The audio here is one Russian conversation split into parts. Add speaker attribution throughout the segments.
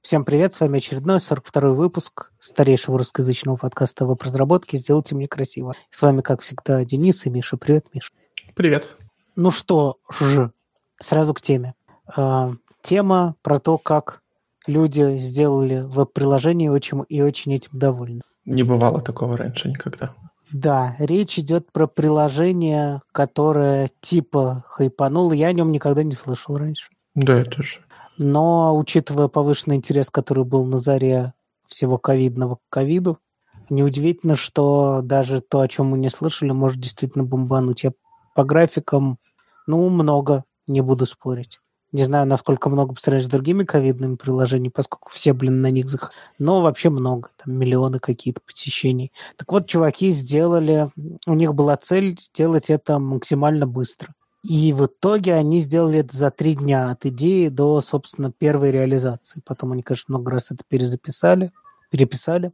Speaker 1: Всем привет, с вами очередной 42-й выпуск старейшего русскоязычного подкаста веб-разработки «Сделайте мне красиво». С вами, как всегда, Денис и Миша. Привет, Миша.
Speaker 2: Привет.
Speaker 1: Ну что ж, сразу к теме. А, тема про то, как люди сделали веб-приложение очень, и очень этим довольны.
Speaker 2: Не бывало такого раньше никогда.
Speaker 1: Да, речь идет про приложение, которое типа хайпануло. Я о нем никогда не слышал раньше.
Speaker 2: Да, я тоже.
Speaker 1: Но, учитывая повышенный интерес, который был на заре всего ковидного к ковиду, неудивительно, что даже то, о чем мы не слышали, может действительно бомбануть. Я по графикам, ну, много, не буду спорить. Не знаю, насколько много по сравнению с другими ковидными приложениями, поскольку все, блин, на них зах... Но вообще много, там миллионы какие-то посещений. Так вот, чуваки сделали... У них была цель сделать это максимально быстро. И в итоге они сделали это за три дня от идеи до, собственно, первой реализации. Потом они, конечно, много раз это перезаписали, переписали.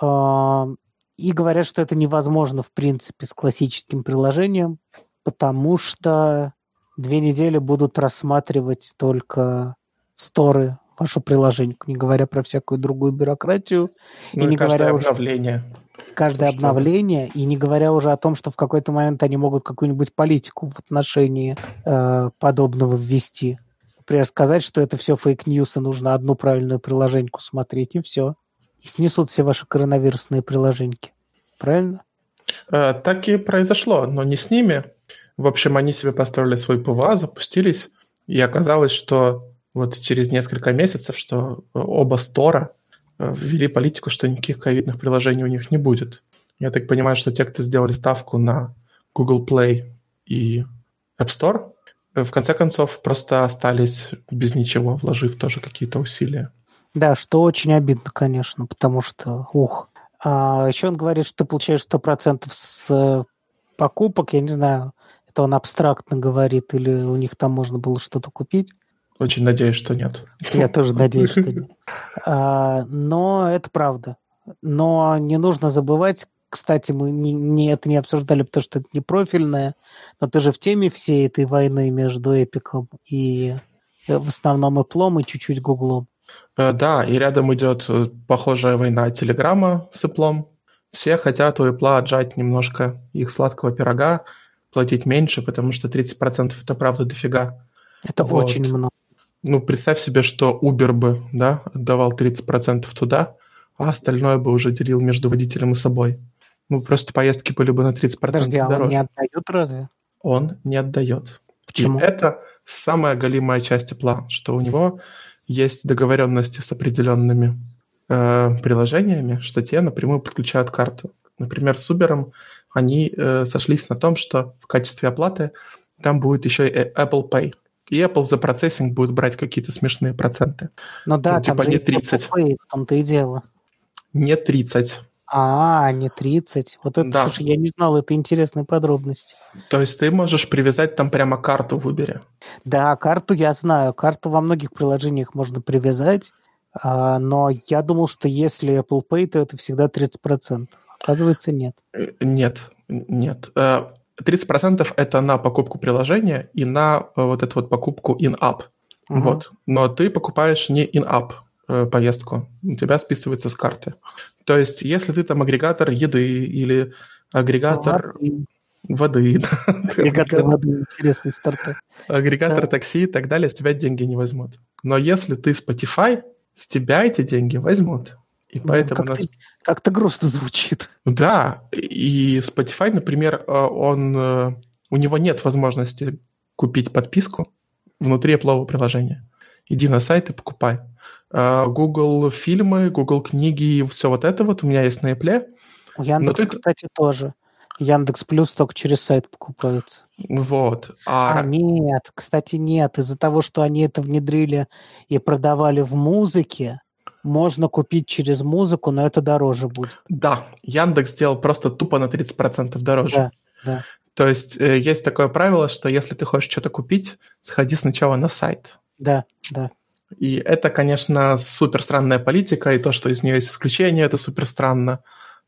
Speaker 1: А, и говорят, что это невозможно, в принципе, с классическим приложением, потому что две недели будут рассматривать только сторы ваше приложение, не говоря про всякую другую бюрократию.
Speaker 2: Ну и, и не говоря обновление.
Speaker 1: Уже, каждое что обновление, и не говоря уже о том, что в какой-то момент они могут какую-нибудь политику в отношении э, подобного ввести. Например, сказать, что это все fake news, и нужно одну правильную приложеньку смотреть, и все. И снесут все ваши коронавирусные приложеньки. Правильно?
Speaker 2: Э, так и произошло, но не с ними. В общем, они себе построили свой PWA, запустились, и оказалось, что вот через несколько месяцев, что оба стора э, ввели политику, что никаких ковидных приложений у них не будет. Я так понимаю, что те, кто сделали ставку на Google Play и App Store, э, в конце концов просто остались без ничего, вложив тоже какие-то усилия.
Speaker 1: Да, что очень обидно, конечно, потому что, ух. А еще он говорит, что ты получаешь 100% с э, покупок, я не знаю, это он абстрактно говорит, или у них там можно было что-то купить.
Speaker 2: Очень надеюсь, что нет.
Speaker 1: Я тоже надеюсь, что нет. А, но это правда. Но не нужно забывать, кстати, мы не, не, это не обсуждали, потому что это не профильное, но ты же в теме всей этой войны между Эпиком и э, в основном Apple и чуть-чуть Гуглом.
Speaker 2: Э, да, и рядом идет э, похожая война Телеграма с Apple. Все хотят у Apple отжать немножко их сладкого пирога, платить меньше, потому что 30% это правда дофига.
Speaker 1: Это вот. очень много.
Speaker 2: Ну, представь себе, что Uber бы, да, отдавал 30% туда, а остальное бы уже делил между водителем и собой. Ну, просто поездки были бы на 30%
Speaker 1: Подожди,
Speaker 2: дороже.
Speaker 1: а он не отдает разве?
Speaker 2: Он не отдает.
Speaker 1: Почему?
Speaker 2: И это самая голимая часть Apple, что у него есть договоренности с определенными э, приложениями, что те напрямую подключают карту. Например, с Uber они э, сошлись на том, что в качестве оплаты там будет еще и Apple Pay. И Apple за процессинг будет брать какие-то смешные проценты.
Speaker 1: Ну да, ну, типа не 30. Apple Pay, в том-то и дело.
Speaker 2: Не 30.
Speaker 1: А, не 30. Вот это, да. слушай, я не знал, это интересные подробности.
Speaker 2: То есть ты можешь привязать там прямо карту в Uber?
Speaker 1: Да, карту я знаю. Карту во многих приложениях можно привязать, а, но я думал, что если Apple Pay, то это всегда 30%. Оказывается, нет.
Speaker 2: Э, нет, нет. 30% э, это на покупку приложения и на э, вот эту вот покупку in-app. Угу. Вот. Но ты покупаешь не in-app поездку, у тебя списывается с карты. То есть, если ты там агрегатор еды или агрегатор воды, воды
Speaker 1: агрегатор воды, интересный стартап.
Speaker 2: Агрегатор да. такси и так далее, с тебя деньги не возьмут. Но если ты Spotify, с тебя эти деньги возьмут.
Speaker 1: И ну, поэтому как-то, нас... как-то грустно звучит.
Speaker 2: Да, и Spotify, например, э, он, э, у него нет возможности купить подписку внутри Apple приложения. Иди на сайт и покупай. Э, Google фильмы, Google книги и все вот это вот у меня есть на Apple.
Speaker 1: У Яндекс, ты... кстати, тоже. Яндекс Плюс только через сайт покупается.
Speaker 2: Вот.
Speaker 1: А... а нет, кстати, нет. Из-за того, что они это внедрили и продавали в музыке, можно купить через музыку, но это дороже будет.
Speaker 2: Да, Яндекс сделал просто тупо на 30% дороже.
Speaker 1: Да, да.
Speaker 2: То есть э, есть такое правило, что если ты хочешь что-то купить, сходи сначала на сайт.
Speaker 1: Да, да.
Speaker 2: И это, конечно, супер странная политика, и то, что из нее есть исключение, это супер странно.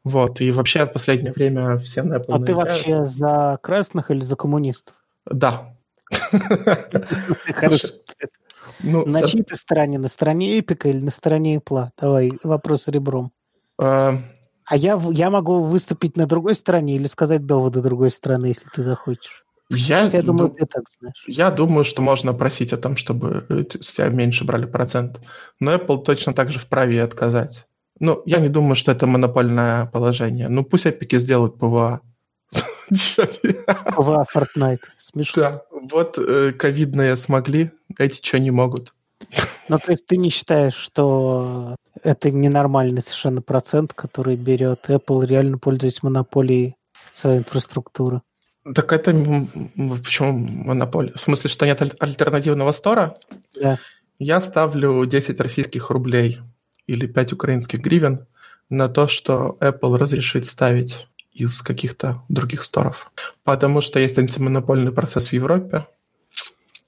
Speaker 2: Вот, и вообще в последнее время все на
Speaker 1: Apple А ты вообще за красных или за коммунистов?
Speaker 2: Да.
Speaker 1: Хорошо. Ну, на с... чьей ты стороне? На стороне Эпика или на стороне Apple? Давай, вопрос ребром. А, а я, я могу выступить на другой стороне или сказать доводы другой стороны, если ты захочешь.
Speaker 2: Я, я думаю, ты так знаешь. Я думаю, что можно просить о том, чтобы с тебя меньше брали процент. Но Apple точно так же вправе отказать. Ну, я не думаю, что это монопольное положение. Ну, пусть Эпики сделают ПВА.
Speaker 1: ПВА Fortnite. Смешно. Да,
Speaker 2: вот э, ковидные смогли, эти что не могут.
Speaker 1: Ну, то есть ты не считаешь, что это ненормальный совершенно процент, который берет Apple, реально пользуясь монополией своей инфраструктуры?
Speaker 2: Так это почему монополия? В смысле, что нет альтернативного стора?
Speaker 1: Да.
Speaker 2: Я ставлю 10 российских рублей или 5 украинских гривен на то, что Apple разрешит ставить из каких-то других сторов. Потому что есть антимонопольный процесс в Европе.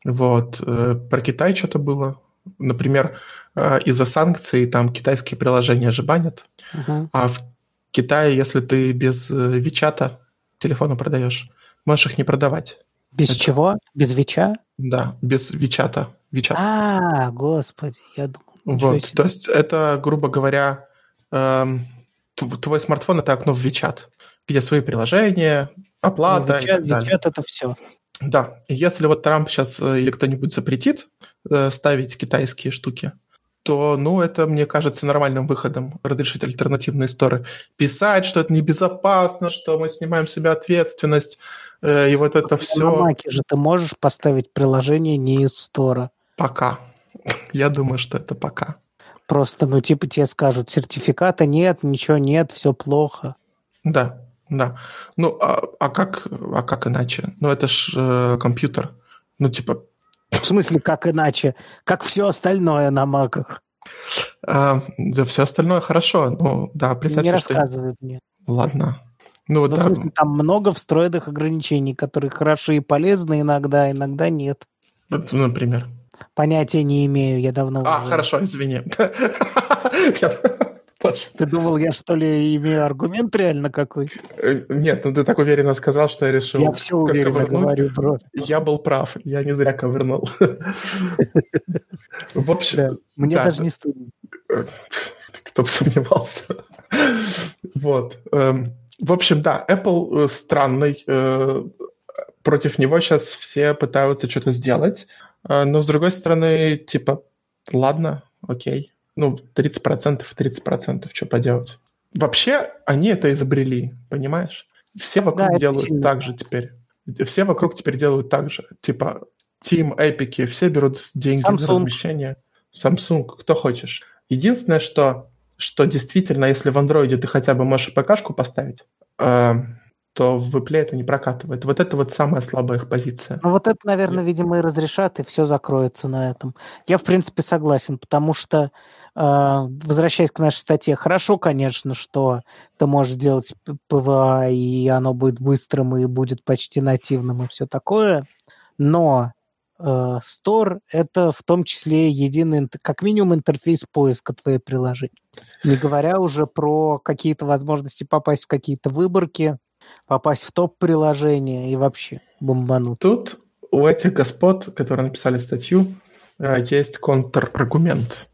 Speaker 2: Вот. Э, про Китай что-то было. Например, э, из-за санкций там китайские приложения же банят. Uh-huh. А в Китае, если ты без э, Вичата телефона продаешь, можешь их не продавать.
Speaker 1: Без Это... чего? Без Вича?
Speaker 2: Да, без Вичата.
Speaker 1: Вичат. А, господи, я думал.
Speaker 2: Вот, то есть это, грубо говоря, эм, твой смартфон это окно в WeChat, где свои приложения, оплата
Speaker 1: ну, WeChat, и так далее. WeChat это все.
Speaker 2: Да, если вот Трамп сейчас э, или кто-нибудь запретит э, ставить китайские штуки, то, ну, это, мне кажется, нормальным выходом разрешить альтернативные сторы. Писать, что это небезопасно, что мы снимаем с себя ответственность, э, и вот это Но все.
Speaker 1: На Маке же ты можешь поставить приложение не из стора.
Speaker 2: Пока. Я думаю, что это пока.
Speaker 1: Просто, ну, типа тебе скажут, сертификата нет, ничего нет, все плохо.
Speaker 2: Да, да. Ну, а, а как, а как иначе? Ну, это ж э, компьютер. Ну, типа...
Speaker 1: В смысле, как иначе? Как все остальное на маках?
Speaker 2: А, да, все остальное хорошо. Ну, да,
Speaker 1: представь Не рассказывай что... мне.
Speaker 2: Ладно.
Speaker 1: Ну, вот ну, да. в смысле, там много встроенных ограничений, которые хороши и полезны иногда, иногда нет.
Speaker 2: Вот, например?
Speaker 1: Понятия не имею, я давно...
Speaker 2: А, уже... хорошо, извини.
Speaker 1: Ты думал, я что ли имею аргумент реально какой?
Speaker 2: Э, нет, ну ты так уверенно сказал, что я решил...
Speaker 1: Я все уверенно говорю, бро.
Speaker 2: Я был прав, я не зря ковырнул.
Speaker 1: В общем... Мне даже не стыдно.
Speaker 2: Кто бы сомневался. Вот. Эм, в общем, да, Apple э, странный. Э, против него сейчас все пытаются что-то сделать. Но, с другой стороны, типа, ладно, окей. Ну, 30% и 30%, что поделать. Вообще, они это изобрели, понимаешь? Все вокруг да, делают сильно. так же теперь. Все вокруг теперь делают так же. Типа, Team, Epic, все берут деньги Samsung. за размещение. Samsung, кто хочешь. Единственное, что, что действительно, если в андроиде ты хотя бы можешь ПКшку поставить, э, то в Apple это не прокатывает. Вот это вот самая слабая их позиция.
Speaker 1: Ну вот это, наверное, видимо, и разрешат, и все закроется на этом. Я, в принципе, согласен, потому что, э, возвращаясь к нашей статье, хорошо, конечно, что ты можешь сделать PWA, и оно будет быстрым, и будет почти нативным, и все такое, но э, Store — это в том числе единый, как минимум, интерфейс поиска твоей приложения. Не говоря уже про какие-то возможности попасть в какие-то выборки, попасть в топ-приложение и вообще бомбануть.
Speaker 2: Тут у этих господ, которые написали статью, э, есть контраргумент.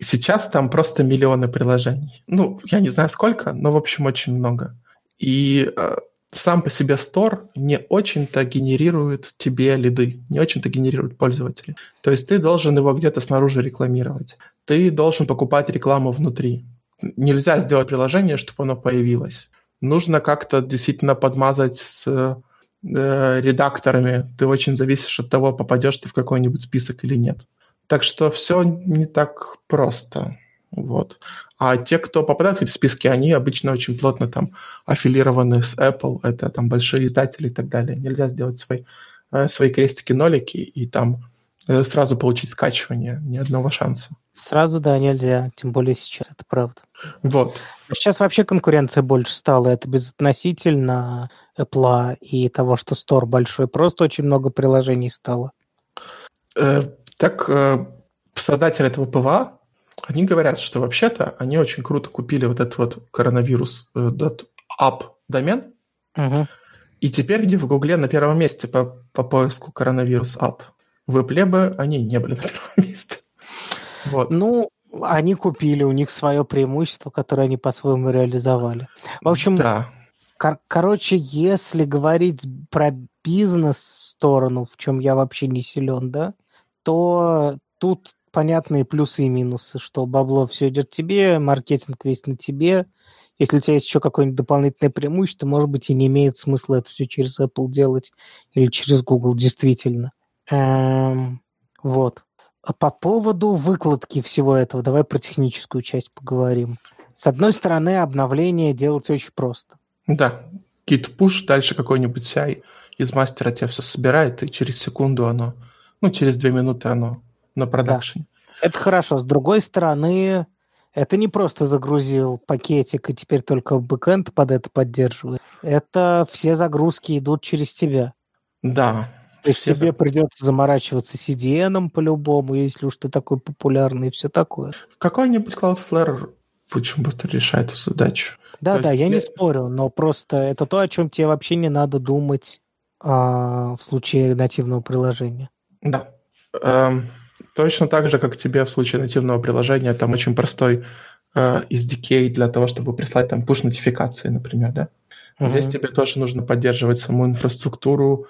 Speaker 2: Сейчас там просто миллионы приложений. Ну, я не знаю сколько, но, в общем, очень много. И э, сам по себе стор не очень-то генерирует тебе лиды, не очень-то генерирует пользователей. То есть ты должен его где-то снаружи рекламировать. Ты должен покупать рекламу внутри. Нельзя сделать приложение, чтобы оно появилось нужно как-то действительно подмазать с э, редакторами. Ты очень зависишь от того, попадешь ты в какой-нибудь список или нет. Так что все не так просто. Вот. А те, кто попадают в эти списки, они обычно очень плотно там аффилированы с Apple, это там большие издатели и так далее. Нельзя сделать свои, э, свои крестики-нолики и там э, сразу получить скачивание, ни одного шанса.
Speaker 1: Сразу, да, нельзя, тем более сейчас, это правда.
Speaker 2: Вот.
Speaker 1: Сейчас вообще конкуренция больше стала, это безотносительно Apple и того, что Store большой, просто очень много приложений стало.
Speaker 2: Э, так, э, создатели этого PWA, они говорят, что вообще-то они очень круто купили вот этот вот коронавирус э, .app домен,
Speaker 1: угу.
Speaker 2: и теперь где в Гугле на первом месте по, по поиску коронавирус app. в Apple они не были на первом месте.
Speaker 1: Вот. Ну, они купили, у них свое преимущество, которое они по-своему реализовали. В общем, да. кор- короче, если говорить про бизнес-сторону, в чем я вообще не силен, да, то тут понятные плюсы и минусы, что бабло все идет тебе, маркетинг весь на тебе. Если у тебя есть еще какое-нибудь дополнительное преимущество, может быть, и не имеет смысла это все через Apple делать или через Google, действительно. Эм, вот. А по поводу выкладки всего этого, давай про техническую часть поговорим. С одной стороны, обновление делать очень просто.
Speaker 2: Да, git push, дальше какой-нибудь CI из мастера тебе все собирает, и через секунду оно, ну, через две минуты оно на продакшене.
Speaker 1: Да. Это хорошо. С другой стороны, это не просто загрузил пакетик, и теперь только бэкэнд под это поддерживает. Это все загрузки идут через тебя.
Speaker 2: Да,
Speaker 1: то есть тебе придется заморачиваться CDN по-любому, если уж ты такой популярный и все такое.
Speaker 2: Какой-нибудь Cloudflare очень быстро решает эту задачу.
Speaker 1: Да, То да, я, я не спорю, но просто это то, о чем тебе вообще не надо думать а, в случае нативного приложения.
Speaker 2: Да. Эм, точно так же, как тебе в случае нативного приложения, там очень простой э, SDK для того, чтобы прислать там push-нотификации, например, да? Uh-huh. Здесь тебе тоже нужно поддерживать саму инфраструктуру,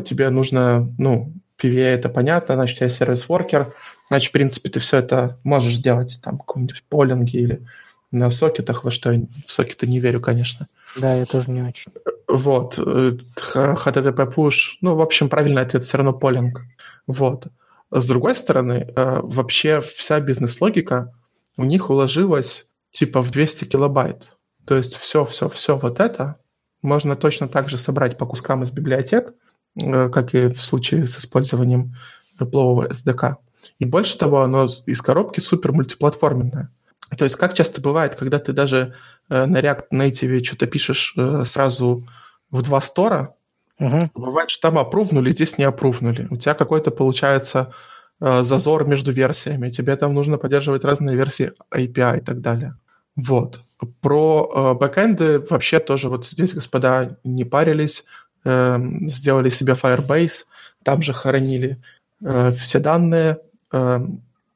Speaker 2: тебе нужно, ну, PVA это понятно, значит, тебя сервис-воркер, значит, в принципе, ты все это можешь сделать там в каком-нибудь полинге или на сокетах, во что я в сокеты не верю, конечно.
Speaker 1: Да, я тоже не очень.
Speaker 2: Вот. HTTP push, ну, в общем, правильный ответ все равно полинг. Вот. С другой стороны, э, вообще вся бизнес-логика у них уложилась типа в 200 килобайт. То есть все, все, все вот это можно точно так же собрать по кускам из библиотек, Э, как и в случае с использованием плового SDK. И больше того, оно из коробки супер мультиплатформенное. То есть как часто бывает, когда ты даже э, на React Native что-то пишешь э, сразу в два стора, угу. бывает, что там опрувнули, здесь не опрувнули. У тебя какой-то получается зазор между версиями, тебе там нужно поддерживать разные версии API и так далее. Вот. Про бэкэнды вообще тоже вот здесь господа не парились. Эм, сделали себе Firebase, там же хоронили э, все данные, э,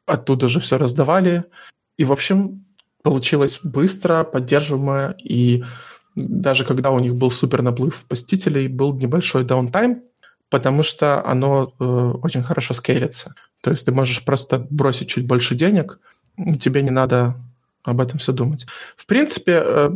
Speaker 2: оттуда же все раздавали. И, в общем, получилось быстро, поддерживаемое, и даже когда у них был супер наплыв посетителей, был небольшой даунтайм, потому что оно э, очень хорошо скейлится. То есть ты можешь просто бросить чуть больше денег, и тебе не надо об этом все думать. В принципе, э,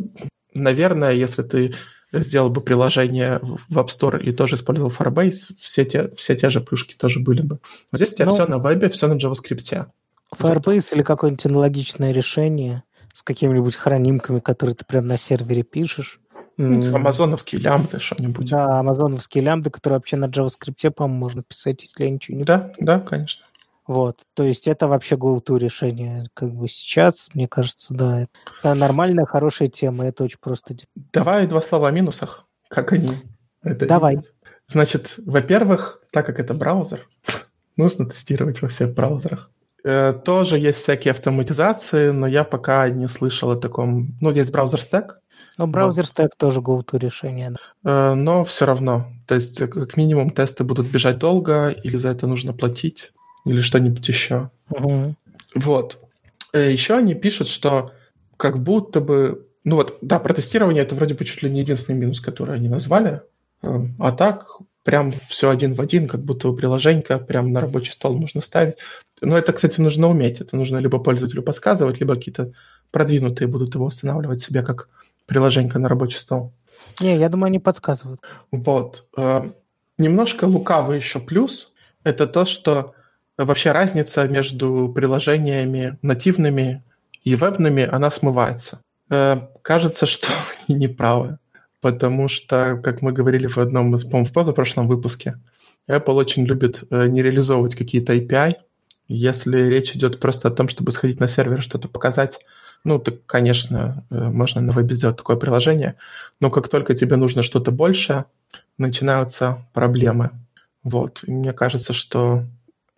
Speaker 2: наверное, если ты сделал бы приложение в App Store и тоже использовал Firebase, все те, все те же плюшки тоже были бы. Вот здесь у тебя ну, все на вебе, все на JavaScript.
Speaker 1: Firebase или какое-нибудь аналогичное решение с какими-нибудь хранимками, которые ты прям на сервере пишешь.
Speaker 2: Ну, амазоновские лямбды что-нибудь.
Speaker 1: Да, амазоновские лямбды, которые вообще на JavaScript, по-моему, можно писать, если я ничего не
Speaker 2: Да, да, конечно.
Speaker 1: Вот, то есть это вообще go-to решение. Как бы сейчас, мне кажется, да, это нормальная, хорошая тема, это очень просто.
Speaker 2: Давай два слова о минусах, как они
Speaker 1: это Давай. Видят.
Speaker 2: Значит, во-первых, так как это браузер, нужно тестировать во всех браузерах. Э, тоже есть всякие автоматизации, но я пока не слышал о таком... Ну, есть браузер стек.
Speaker 1: Ну, браузер стек тоже go-to решение.
Speaker 2: Э, но все равно. То есть, как минимум, тесты будут бежать долго, или за это нужно платить или что-нибудь еще. Угу. Вот. Э, еще они пишут, что как будто бы... Ну вот, да, про тестирование это вроде бы чуть ли не единственный минус, который они назвали. Эм, а так прям все один в один, как будто у приложенька прям на рабочий стол можно ставить. Но это, кстати, нужно уметь. Это нужно либо пользователю подсказывать, либо какие-то продвинутые будут его устанавливать себе как приложенька на рабочий стол.
Speaker 1: Не, я думаю, они подсказывают.
Speaker 2: Вот. Эм, немножко лукавый еще плюс – это то, что вообще разница между приложениями нативными и вебными, она смывается. Э, кажется, что они неправы, потому что, как мы говорили в одном из, по-моему, в позапрошлом выпуске, Apple очень любит э, не реализовывать какие-то API. Если речь идет просто о том, чтобы сходить на сервер, что-то показать, ну, так, конечно, э, можно на вебе сделать такое приложение, но как только тебе нужно что-то большее, начинаются проблемы. Вот. И мне кажется, что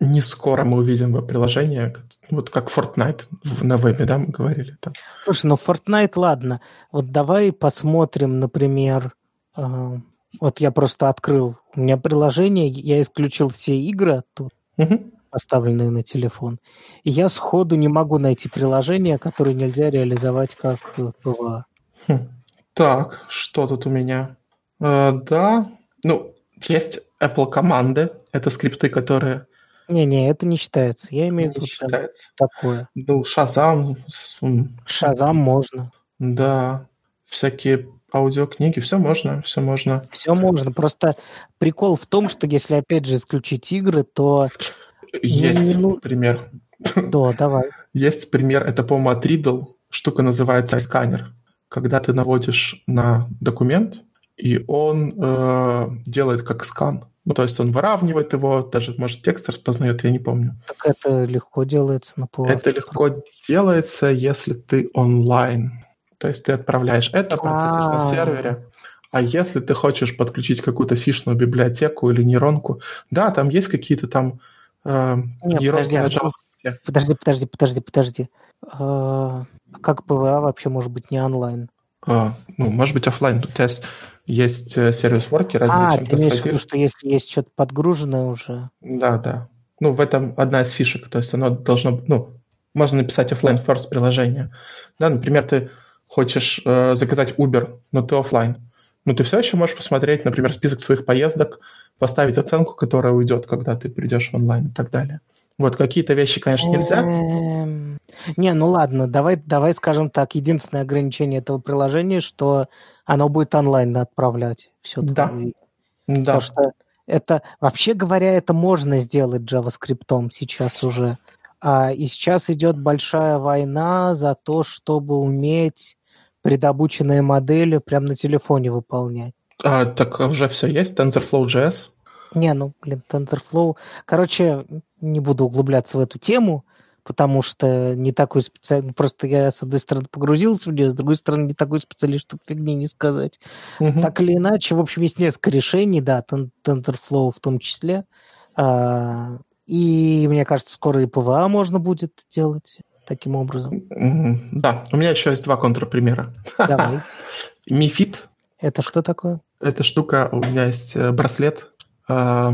Speaker 2: не скоро мы увидим приложение, вот как Fortnite на вебе, да, мы говорили. Там.
Speaker 1: Слушай, ну Fortnite, ладно. Вот давай посмотрим, например, э, Вот я просто открыл. У меня приложение, я исключил все игры тут,
Speaker 2: Мгм.
Speaker 1: поставленные на телефон. И я сходу не могу найти приложение, которое нельзя реализовать как э, PWA.
Speaker 2: Хм. Так, что тут у меня? Э, да, ну, есть Apple команды. Это скрипты, которые
Speaker 1: Не-не, это не считается. Я имею в виду
Speaker 2: считается.
Speaker 1: такое.
Speaker 2: Ну, Shazam, с- м,
Speaker 1: Шазам можно.
Speaker 2: да, всякие аудиокниги, все можно, все можно.
Speaker 1: Все можно. Просто прикол в том, что если опять же исключить игры, то
Speaker 2: Есть
Speaker 1: не ну-
Speaker 2: пример.
Speaker 1: да, давай.
Speaker 2: Есть пример, это, по-моему, от Readdle. Штука называется iScanner. Когда ты наводишь на документ, и он э, делает как скан. Ну, то есть он выравнивает его, даже, может, текст распознает, я не помню.
Speaker 1: Так это легко делается на PWA.
Speaker 2: Это легко делается, если ты онлайн. То есть ты отправляешь это, процессишь на
Speaker 1: А.
Speaker 2: сервере. А если ты хочешь подключить какую-то сишную библиотеку или нейронку, да, там есть какие-то там э,
Speaker 1: Не,
Speaker 2: нейронки
Speaker 1: подожди,
Speaker 2: на JavaScript.
Speaker 1: Подожди, подожди, подожди, подожди. А, Как PWA вообще может быть не онлайн?
Speaker 2: А, ну, может быть, оффлайн. У тебя есть, есть э, сервис-ворки, разве
Speaker 1: А, ты имеешь в виду, что если есть что-то подгруженное уже?
Speaker 2: Да, да. Ну, в этом одна из фишек. То есть оно должно... Ну, можно написать offline first приложение. Да, например, ты хочешь э, заказать Uber, но ты оффлайн. Но ты все еще можешь посмотреть, например, список своих поездок, поставить оценку, которая уйдет, когда ты придешь в онлайн и так далее. Вот какие-то вещи, конечно, нельзя.
Speaker 1: Эм, Не, ну ладно, давай, давай скажем так. Единственное ограничение этого приложения, что оно будет онлайн отправлять все
Speaker 2: Да. Да.
Speaker 1: Потому что это, вообще говоря, это можно сделать JavaScript сейчас уже. А, и сейчас идет большая война за то, чтобы уметь предобученные модели прямо на телефоне выполнять.
Speaker 2: А, так уже все есть, TensorFlow.js.
Speaker 1: Не, ну, блин, TensorFlow... Короче, не буду углубляться в эту тему, потому что не такой специалист... Просто я, с одной стороны, погрузился в нее, с другой стороны, не такой специалист, чтобы фигни не сказать.
Speaker 2: Мгм.
Speaker 1: Так или иначе, в общем, есть несколько решений, да, Ten- TensorFlow в том числе. А, И мне кажется, скоро и PWA можно будет делать таким образом.
Speaker 2: Да, у меня еще есть два контрпримера.
Speaker 1: Давай.
Speaker 2: Mi
Speaker 1: Это что такое?
Speaker 2: Эта штука, у меня есть э, браслет, а,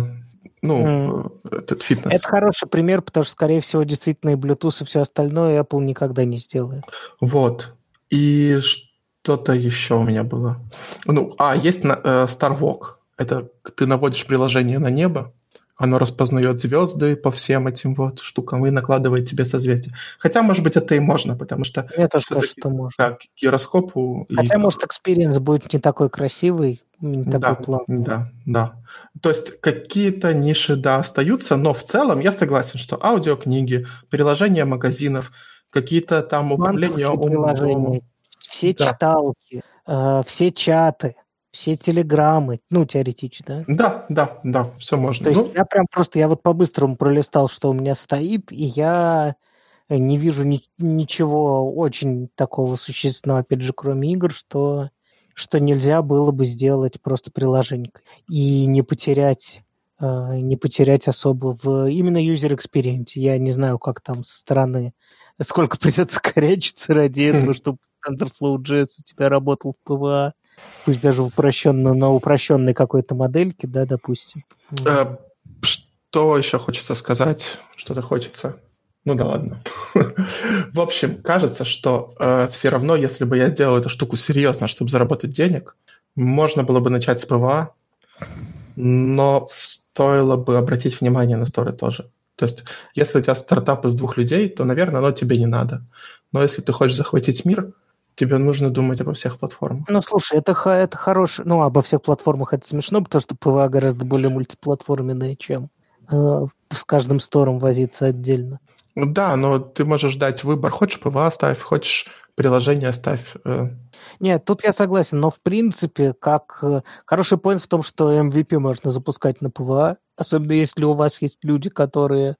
Speaker 2: ну, э, этот фитнес.
Speaker 1: Это хороший пример, потому что, скорее всего, действительно и Bluetooth, и все остальное Apple никогда не сделает.
Speaker 2: Вот. И что-то еще у меня было. Ну, а, есть на, э, Starwalk. Это ты наводишь приложение на небо, оно распознает звезды по всем этим вот штукам и накладывает тебе созвездие. Хотя, может быть, это и можно, потому что
Speaker 1: кажется,
Speaker 2: всё-таки
Speaker 1: что можно.
Speaker 2: как гироскопу... и-
Speaker 1: Хотя, может, experience будет не такой красивый, не такой
Speaker 2: да,
Speaker 1: плавный.
Speaker 2: да, да. То есть какие-то ниши, да, остаются, но в целом я согласен, что аудиокниги, приложения магазинов, какие-то там управления домом.
Speaker 1: все
Speaker 2: Да.
Speaker 1: читалки, э, все чаты, все телеграммы, ну, теоретично, да?
Speaker 2: Да, да, да, все можно.
Speaker 1: То есть
Speaker 2: Ну,
Speaker 1: я прям просто, я вот по-быстрому пролистал, что у меня стоит, и я не вижу ни- ничего очень такого существенного, опять же, кроме игр, что, что нельзя было бы сделать просто приложение и не потерять э, не потерять особо в именно user experience. Я не знаю, как там со стороны, сколько придется корячиться ради этого, чтобы TensorFlow.js у тебя работал в PWA, пусть даже упрощенно, на упрощенной какой-то модельке, да, допустим.
Speaker 2: э, что еще хочется сказать? Что-то хочется. Ну да ладно. В общем, кажется, что все равно, если бы я делал эту штуку серьезно, чтобы заработать денег, можно было бы начать с PWA, но стоило бы обратить внимание на сторы тоже. То есть, если у тебя стартап из двух людей, то, наверное, оно тебе не надо. Но если ты хочешь захватить мир, тебе нужно думать обо всех платформах.
Speaker 1: Ну, слушай, это, это хорошее... Ну, обо всех платформах это смешно, потому что PWA гораздо более мультиплатформенная, чем э, с каждым стором возиться отдельно.
Speaker 2: Ну Да, но ты можешь дать выбор. Хочешь PWA ставь, хочешь приложение ставь. э.
Speaker 1: Нет, тут я согласен, но в принципе, как э, хороший поинт в том, что MVP можно запускать на PWA, особенно если у вас есть люди, которые,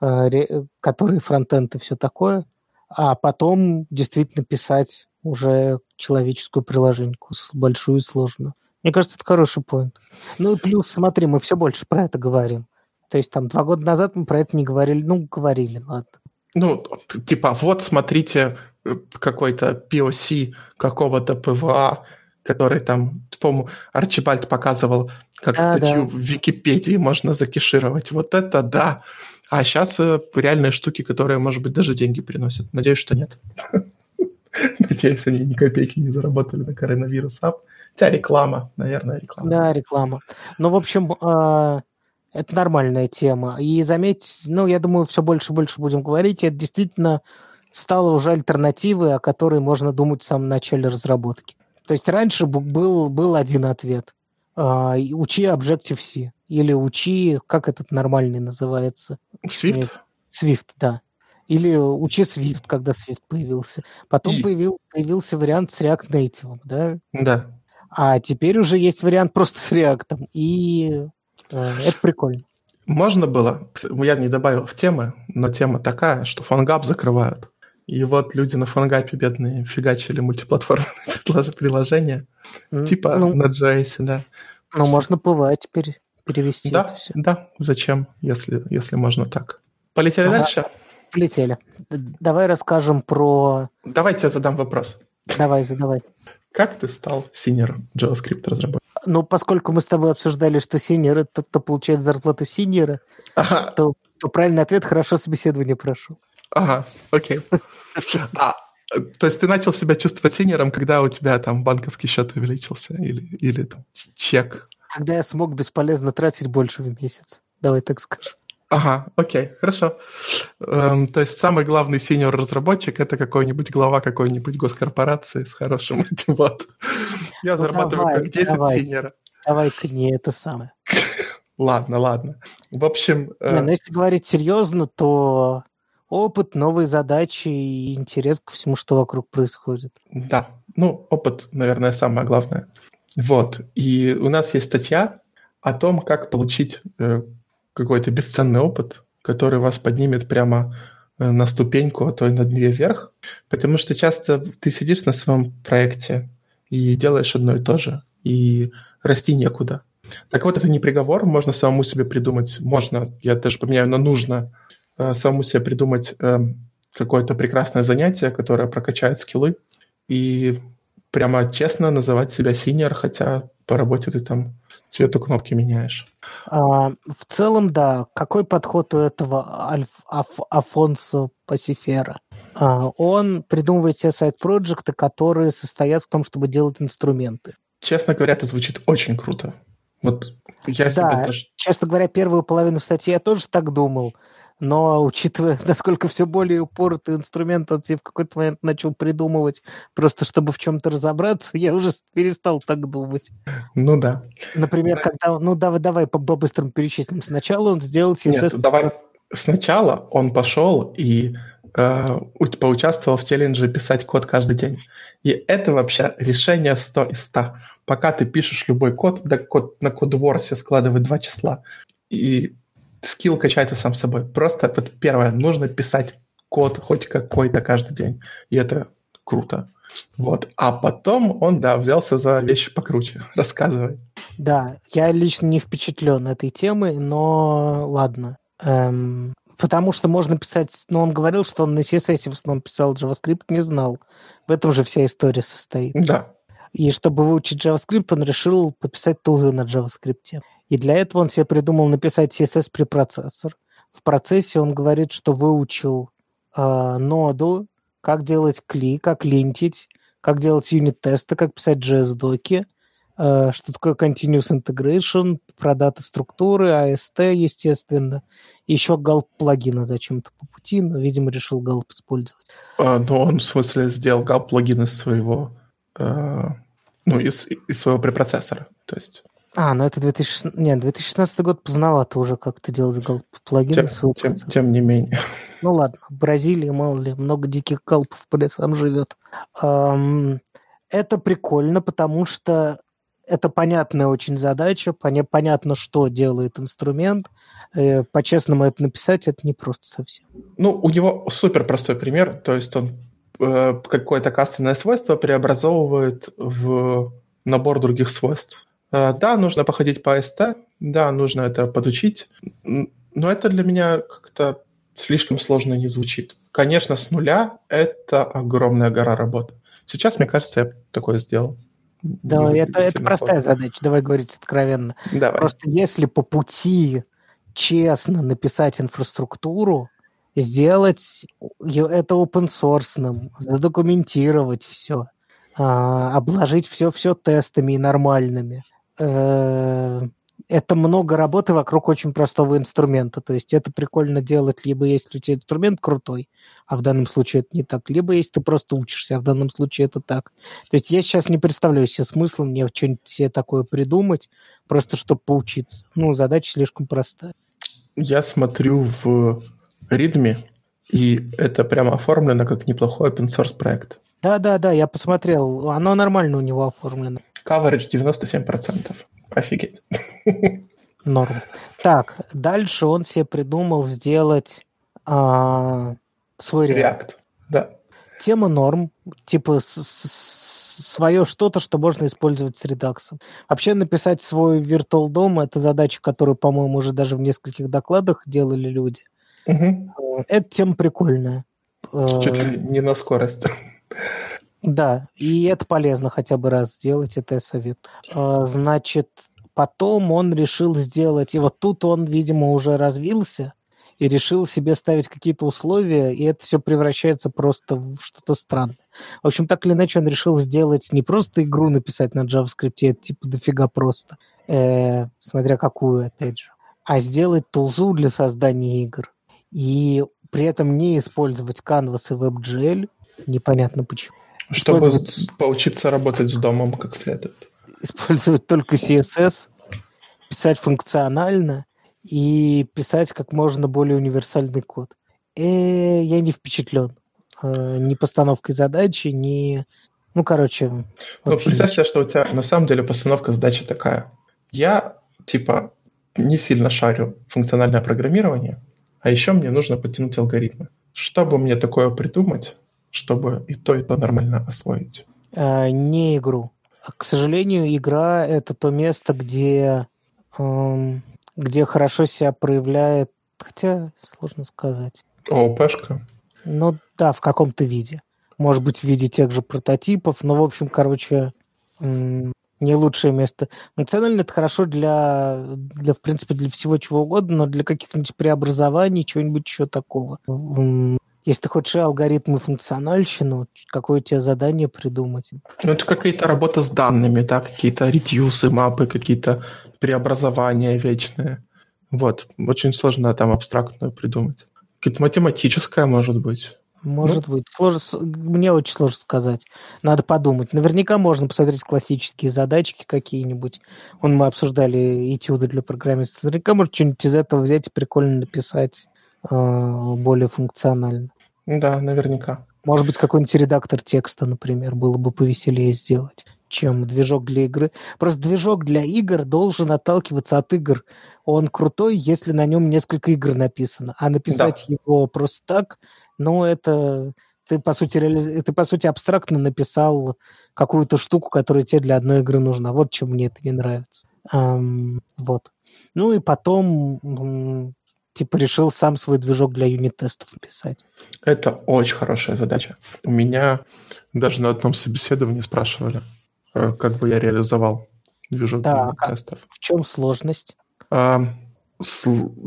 Speaker 1: э, которые фронтенд и все такое, а потом действительно писать уже человеческую приложеньку, большую и сложную. Мне кажется, это хороший поинт. Ну и плюс, смотри, мы все больше про это говорим. То есть там два года назад мы про это не говорили. Ну, говорили, ладно.
Speaker 2: Ну, типа, вот смотрите, э, какой-то POC какого-то PWA, который там, по-моему, Арчибальд показывал, как
Speaker 1: Да,
Speaker 2: статью
Speaker 1: да.
Speaker 2: в Википедии можно закешировать. Вот это да. А сейчас реальные штуки, которые, может быть, даже деньги приносят. Надеюсь, что нет. Надеюсь, они ни копейки не заработали на коронавирус. А хотя реклама, наверное, реклама.
Speaker 1: Да, реклама. Ну, в общем, э, это нормальная тема. И заметь, ну, я думаю, все больше и больше будем говорить, это действительно стало уже альтернативой, о которой можно думать в самом начале разработки. То есть раньше был, был один ответ. А, учи Objective-C. Или учи, как этот нормальный называется?
Speaker 2: Swift?
Speaker 1: Swift, да. Или учи Swift, когда Swift появился. Потом
Speaker 2: И-
Speaker 1: появил, появился вариант с React Native, да?
Speaker 2: Да.
Speaker 1: А теперь уже есть вариант просто с React. И это прикольно.
Speaker 2: Можно было, я не добавил в темы, но тема такая, что фангап закрывают. И вот люди на фангапе бедные фигачили мультиплатформенные приложения,
Speaker 1: М,
Speaker 2: типа
Speaker 1: Ну,
Speaker 2: на JS, да.
Speaker 1: ну, можно PV теперь перевести
Speaker 2: Да,
Speaker 1: это все.
Speaker 2: да, зачем, если, если можно так. Полетели
Speaker 1: Ага.
Speaker 2: дальше?
Speaker 1: Полетели. Давай расскажем про...
Speaker 2: Давайте я задам вопрос.
Speaker 1: Давай, задавай.
Speaker 2: Как ты стал senior JavaScript разработчиком?
Speaker 1: Ну, поскольку мы с тобой обсуждали, что синьор это тот, кто получает зарплату синьора,
Speaker 2: Ага,
Speaker 1: то, то правильный ответ хорошо собеседование прошел.
Speaker 2: ага, окей. А, то есть ты начал себя чувствовать синером, когда у тебя там банковский счет увеличился или, или там чек?
Speaker 1: Когда я смог бесполезно тратить больше в месяц. Давай так скажем.
Speaker 2: Ага, окей, хорошо. Эм, то есть самый главный синьор-разработчик это какой-нибудь глава какой-нибудь госкорпорации с хорошим этим вот. Я
Speaker 1: Ну,
Speaker 2: зарабатываю
Speaker 1: давай,
Speaker 2: как 10
Speaker 1: давай.
Speaker 2: синьора.
Speaker 1: Давай-ка не это самое.
Speaker 2: Ладно, ладно. В общем, э,
Speaker 1: Не, ну если говорить серьезно, то опыт, новые задачи и интерес ко всему, что вокруг происходит.
Speaker 2: да, ну, опыт, наверное, самое главное. Вот, и у нас есть статья о том, как получить э, какой-то бесценный опыт, который вас поднимет прямо э, на ступеньку, а то и на две вверх, потому что часто ты сидишь на своем проекте и делаешь одно и то же, и расти некуда. Так вот, это не приговор, можно самому себе придумать, можно, я даже поменяю на нужно, э, самому себе придумать э, какое-то прекрасное занятие, которое прокачает скиллы, и прямо честно называть себя синьор, хотя по работе ты там цвету кнопки меняешь.
Speaker 1: А, в целом, да. Какой подход у этого Альф, Аф- Афонсо Пасифера? А, он придумывает себе сайт-проекты, которые состоят в том, чтобы делать инструменты.
Speaker 2: Честно говоря, это звучит очень круто. Вот я себе
Speaker 1: Да,
Speaker 2: даже...
Speaker 1: честно говоря, первую половину статьи я тоже так думал, но учитывая, насколько все более упоротый инструмент он себе в какой-то момент начал придумывать, просто чтобы в чем-то разобраться, я уже перестал так думать.
Speaker 2: Ну да.
Speaker 1: Например,
Speaker 2: Да.
Speaker 1: когда... он- Ну, давай, давай по- по-быстрому перечислим. Сначала он сделал CSS...
Speaker 2: Нет, давай сначала он пошел и э, поучаствовал в челлендже писать код каждый день. И это вообще решение 100 из 100. Пока ты пишешь любой код, да код на кодворсе складывает два числа, и скилл качается сам собой. Просто вот первое, нужно писать код хоть какой-то каждый день. И это круто. Вот. А потом он, да, взялся за вещи покруче. Рассказывай.
Speaker 1: Да, я лично не впечатлен этой темой, но ладно. Эм, потому что можно писать... Ну, он говорил, что он на CSS в основном писал JavaScript, не знал. В этом же вся история состоит.
Speaker 2: Да.
Speaker 1: И чтобы выучить JavaScript, он решил пописать тулзы на JavaScript. И для этого он себе придумал написать CSS препроцессор. В процессе он говорит, что выучил э, ноду, как делать кли, как линтить, как делать юнит-тесты, как писать JS-доки, что такое Continuous Integration, про даты структуры, AST, естественно. И еще галп плагина зачем-то по пути, но, видимо, решил галп использовать.
Speaker 2: А, ну, он, в смысле, сделал галп плагин из своего, э, ну, из, из своего препроцессора. То есть,
Speaker 1: А, ну это 2016... Нет, 2016 год поздновато уже как-то делать галп плагины.
Speaker 2: тем, тем, тем не менее.
Speaker 1: Ну ладно, в Бразилии, мало ли, много диких галпов по лесам живет. Ам, это прикольно, потому что это понятная очень задача, поня- понятно, что делает инструмент. Э, По-честному это написать, это не просто совсем.
Speaker 2: Ну, у него супер простой пример. То есть, он э, какое-то кастомное свойство преобразовывает в набор других свойств. Э, да, нужно походить по ST, да, нужно это подучить, но это для меня как-то слишком сложно не звучит. Конечно, с нуля это огромная гора работы. Сейчас, мне кажется, я такое сделал.
Speaker 1: Да,
Speaker 2: не
Speaker 1: это, это простая
Speaker 2: сложно.
Speaker 1: задача, давай говорить откровенно.
Speaker 2: Давай.
Speaker 1: Просто если по пути честно написать инфраструктуру, сделать это open source, задокументировать все, обложить все все тестами и нормальными. Это много работы вокруг очень простого инструмента. То есть это прикольно делать, либо если у тебя инструмент крутой, а в данном случае это не так, либо если ты просто учишься, а в данном случае это так. То есть я сейчас не представляю себе смысла мне что-нибудь себе такое придумать, просто чтобы поучиться. Ну, задача слишком простая.
Speaker 2: Я смотрю в Readme, и это прямо оформлено как неплохой open source проект.
Speaker 1: Да-да-да, я посмотрел, оно нормально у него оформлено.
Speaker 2: Coverage 97%. Офигеть.
Speaker 1: Норм. Так, дальше он себе придумал сделать а, свой.
Speaker 2: React. Да.
Speaker 1: Тема норм, типа свое что-то, что можно использовать с редаксом. Вообще написать свой виртуал дом это задача, которую, по-моему, уже даже в нескольких докладах делали люди.
Speaker 2: Угу.
Speaker 1: Эта тема прикольная.
Speaker 2: Чуть ли не на скорость.
Speaker 1: Да, и это полезно хотя бы раз сделать, это я советую. Значит, потом он решил сделать, и вот тут он, видимо, уже развился, и решил себе ставить какие-то условия, и это все превращается просто в что-то странное. В общем, так или иначе, он решил сделать не просто игру написать на JavaScript, это типа дофига просто, э, смотря какую, опять же, а сделать тулзу для создания игр. И при этом не использовать Canvas и WebGL, непонятно почему.
Speaker 2: Чтобы поучиться работать с домом как следует.
Speaker 1: Использовать только CSS, писать функционально и писать как можно более универсальный код. Э, я не впечатлен. Э, ни постановкой задачи, ни... Ну, короче...
Speaker 2: Ну, представь себе, что у тебя на самом деле постановка задачи такая. Я, типа, не сильно шарю функциональное программирование, а еще мне нужно подтянуть алгоритмы. Чтобы мне такое придумать, чтобы и то, и то нормально освоить?
Speaker 1: Э, не игру. К сожалению, игра — это то место, где, эм, где хорошо себя проявляет, хотя сложно сказать.
Speaker 2: ООПшка?
Speaker 1: Ну да, в каком-то виде. Может быть, в виде тех же прототипов, но, в общем, короче, эм, не лучшее место. Функционально это хорошо для, для, в принципе, для всего чего угодно, но для каких-нибудь преобразований, чего-нибудь еще такого. Если ты хочешь алгоритмы функциональщину, какое тебе задание придумать?
Speaker 2: Ну, это какая-то работа с данными, да, какие-то редьюсы, мапы, какие-то преобразования вечные. Вот, очень сложно там абстрактную придумать. Какая-то математическая, может быть.
Speaker 1: Может ну? быть. Сложно, мне очень сложно сказать. Надо подумать. Наверняка можно посмотреть классические задачки какие-нибудь. Вон мы обсуждали этюды для программистов. Наверняка можно что-нибудь из этого взять и прикольно написать более функционально.
Speaker 2: Да, наверняка.
Speaker 1: Может быть, какой-нибудь редактор текста, например, было бы повеселее сделать, чем движок для игры. Просто движок для игр должен отталкиваться от игр. Он крутой, если на нем несколько игр написано. А написать да. его просто так, ну, это... Ты, по сути, реализ... ты, по сути, абстрактно написал какую-то штуку, которая тебе для одной игры нужна. Вот чем мне это не нравится. Эм, вот. Ну и потом типа решил сам свой движок для юнит-тестов писать.
Speaker 2: Это очень хорошая задача. У меня даже на одном собеседовании спрашивали, как бы я реализовал движок
Speaker 1: да,
Speaker 2: для юнит-тестов.
Speaker 1: В чем сложность?
Speaker 2: А, с,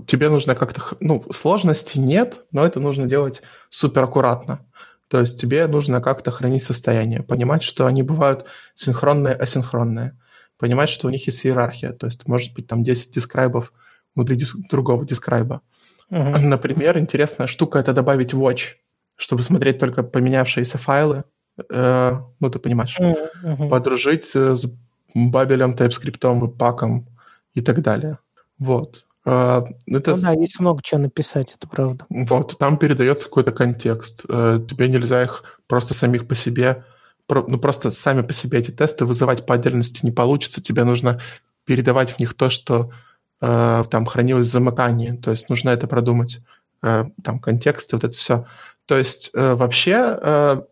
Speaker 2: тебе нужно как-то... Ну, сложности нет, но это нужно делать супер аккуратно. То есть тебе нужно как-то хранить состояние, понимать, что они бывают синхронные, асинхронные, понимать, что у них есть иерархия. То есть может быть там 10 дескрайбов, внутри диск, другого дескрайба. Uh-huh. Например, интересная штука – это добавить watch, чтобы смотреть только поменявшиеся файлы. Э, ну, ты понимаешь. Uh-huh. Подружить с бабелем, TypeScript, веб-паком и так далее. Вот.
Speaker 1: Это... Ну да, есть много чего написать, это правда.
Speaker 2: Вот, там передается какой-то контекст. Э, тебе нельзя их просто самих по себе, ну просто сами по себе эти тесты вызывать по отдельности не получится. Тебе нужно передавать в них то, что там хранилось замыкание, то есть нужно это продумать, там контексты, вот это все. То есть вообще,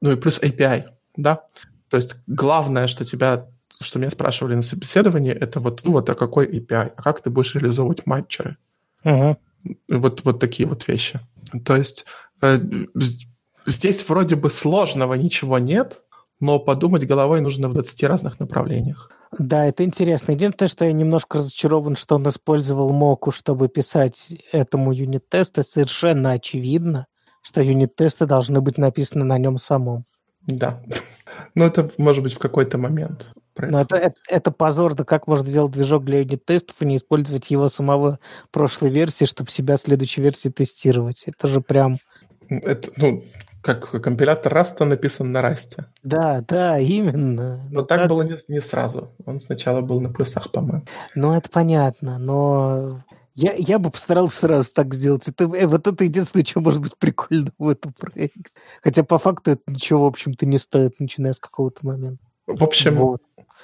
Speaker 2: ну и плюс API, да, то есть главное, что тебя, что меня спрашивали на собеседовании, это вот, ну вот, а какой API, а как ты будешь реализовывать матчеры?
Speaker 1: Uh-huh.
Speaker 2: Вот, вот такие вот вещи. То есть здесь вроде бы сложного ничего нет, но подумать головой нужно в 20 разных направлениях.
Speaker 1: Да, это интересно. Единственное, что я немножко разочарован, что он использовал Моку, чтобы писать этому юнит-тесты. Совершенно очевидно, что юнит-тесты должны быть написаны на нем самом.
Speaker 2: Да. Но это может быть в какой-то момент.
Speaker 1: Но это, это, это позорно. Как можно сделать движок для юнит-тестов и не использовать его самого прошлой версии, чтобы себя в следующей версии тестировать? Это же прям...
Speaker 2: Это, ну, как компилятор Раста написан на Расте.
Speaker 1: Да, да, именно.
Speaker 2: Но, но так как... было не, не сразу. Он сначала был на плюсах, по-моему.
Speaker 1: Ну, это понятно, но я, я бы постарался сразу так сделать. Это, э, вот это единственное, что может быть прикольно в этом проекте. Хотя по факту это ничего, в общем-то, не стоит, начиная с какого-то момента.
Speaker 2: В общем... Вот.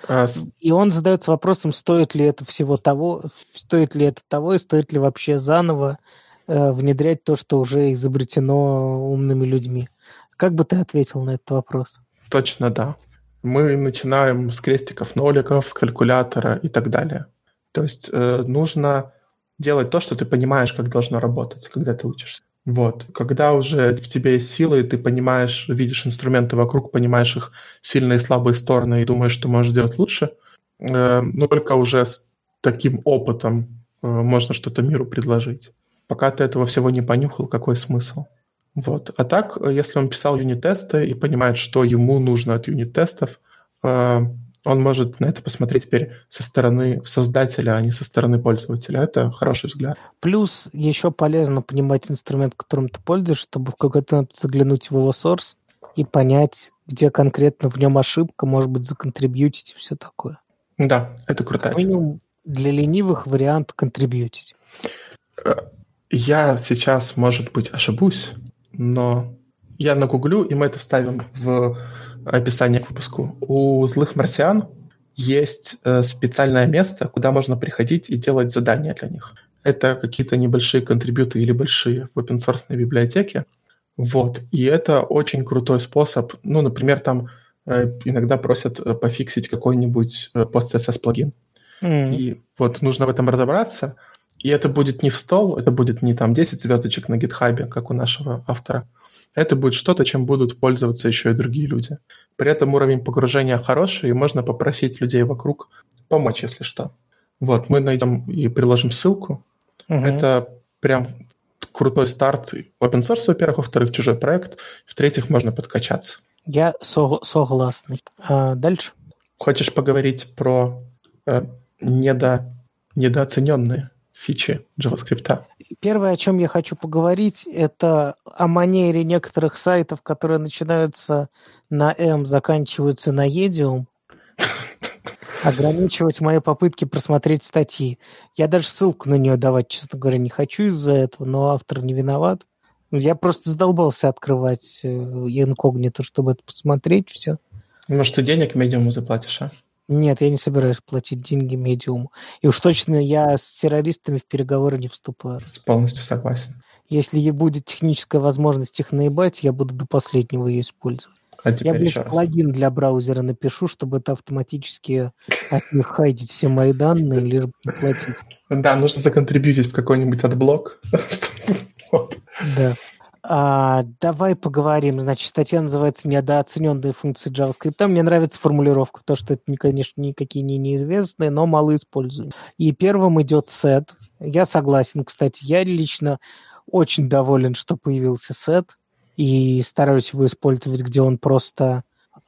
Speaker 1: А... И он задается вопросом, стоит ли это всего того, стоит ли это того, и стоит ли вообще заново внедрять то, что уже изобретено умными людьми. Как бы ты ответил на этот вопрос?
Speaker 2: Точно да. Мы начинаем с крестиков, ноликов, с калькулятора и так далее. То есть э, нужно делать то, что ты понимаешь, как должно работать, когда ты учишься. Вот. Когда уже в тебе есть силы, ты понимаешь, видишь инструменты вокруг, понимаешь их сильные и слабые стороны и думаешь, что можешь сделать лучше, э, но только уже с таким опытом э, можно что-то миру предложить пока ты этого всего не понюхал, какой смысл? Вот. А так, если он писал юнит-тесты и понимает, что ему нужно от юнит-тестов, э, он может на это посмотреть теперь со стороны создателя, а не со стороны пользователя. Это хороший взгляд.
Speaker 1: Плюс еще полезно понимать инструмент, которым ты пользуешься, чтобы в какой-то момент заглянуть в его source и понять, где конкретно в нем ошибка, может быть, законтрибьютить и все такое.
Speaker 2: Да, это круто.
Speaker 1: минимум для ленивых вариант контрибьютить.
Speaker 2: Я сейчас, может быть, ошибусь, но я нагуглю, и мы это вставим в описание к выпуску. У злых марсиан есть э, специальное место, куда можно приходить и делать задания для них. Это какие-то небольшие контрибьюты или большие в open source библиотеке. Вот. И это очень крутой способ. Ну, например, там э, иногда просят э, пофиксить какой-нибудь post-CSS плагин. Mm. И вот нужно в этом разобраться, и это будет не в стол, это будет не там 10 звездочек на гитхабе, как у нашего автора. Это будет что-то, чем будут пользоваться еще и другие люди. При этом уровень погружения хороший, и можно попросить людей вокруг помочь, если что. Вот, мы найдем и приложим ссылку. Угу. Это прям крутой старт. Open source, во-первых, во-вторых, чужой проект, в-третьих, можно подкачаться.
Speaker 1: Я со- согласный. А дальше?
Speaker 2: Хочешь поговорить про э, недо, недооцененные фичи JavaScript.
Speaker 1: Первое, о чем я хочу поговорить, это о манере некоторых сайтов, которые начинаются на M, заканчиваются на Edium, ограничивать мои попытки просмотреть статьи. Я даже ссылку на нее давать, честно говоря, не хочу из-за этого, но автор не виноват. Я просто задолбался открывать э, инкогнито, чтобы это посмотреть, все.
Speaker 2: Может, ты денег медиуму заплатишь, а?
Speaker 1: Нет, я не собираюсь платить деньги медиуму. И уж точно я с террористами в переговоры не вступаю.
Speaker 2: Полностью согласен.
Speaker 1: Если будет техническая возможность их наебать, я буду до последнего ее использовать. А я, блядь, плагин для браузера напишу, чтобы это автоматически от них хайдить все мои данные, лишь бы не платить.
Speaker 2: Да, нужно законтрибьютить в какой-нибудь AdBlock.
Speaker 1: Да. А, давай поговорим. Значит, статья называется «Недооцененные функции JavaScript». Мне нравится формулировка, потому что это, конечно, никакие не неизвестные, но мало используем. И первым идет set. Я согласен, кстати. Я лично очень доволен, что появился set, и стараюсь его использовать, где он просто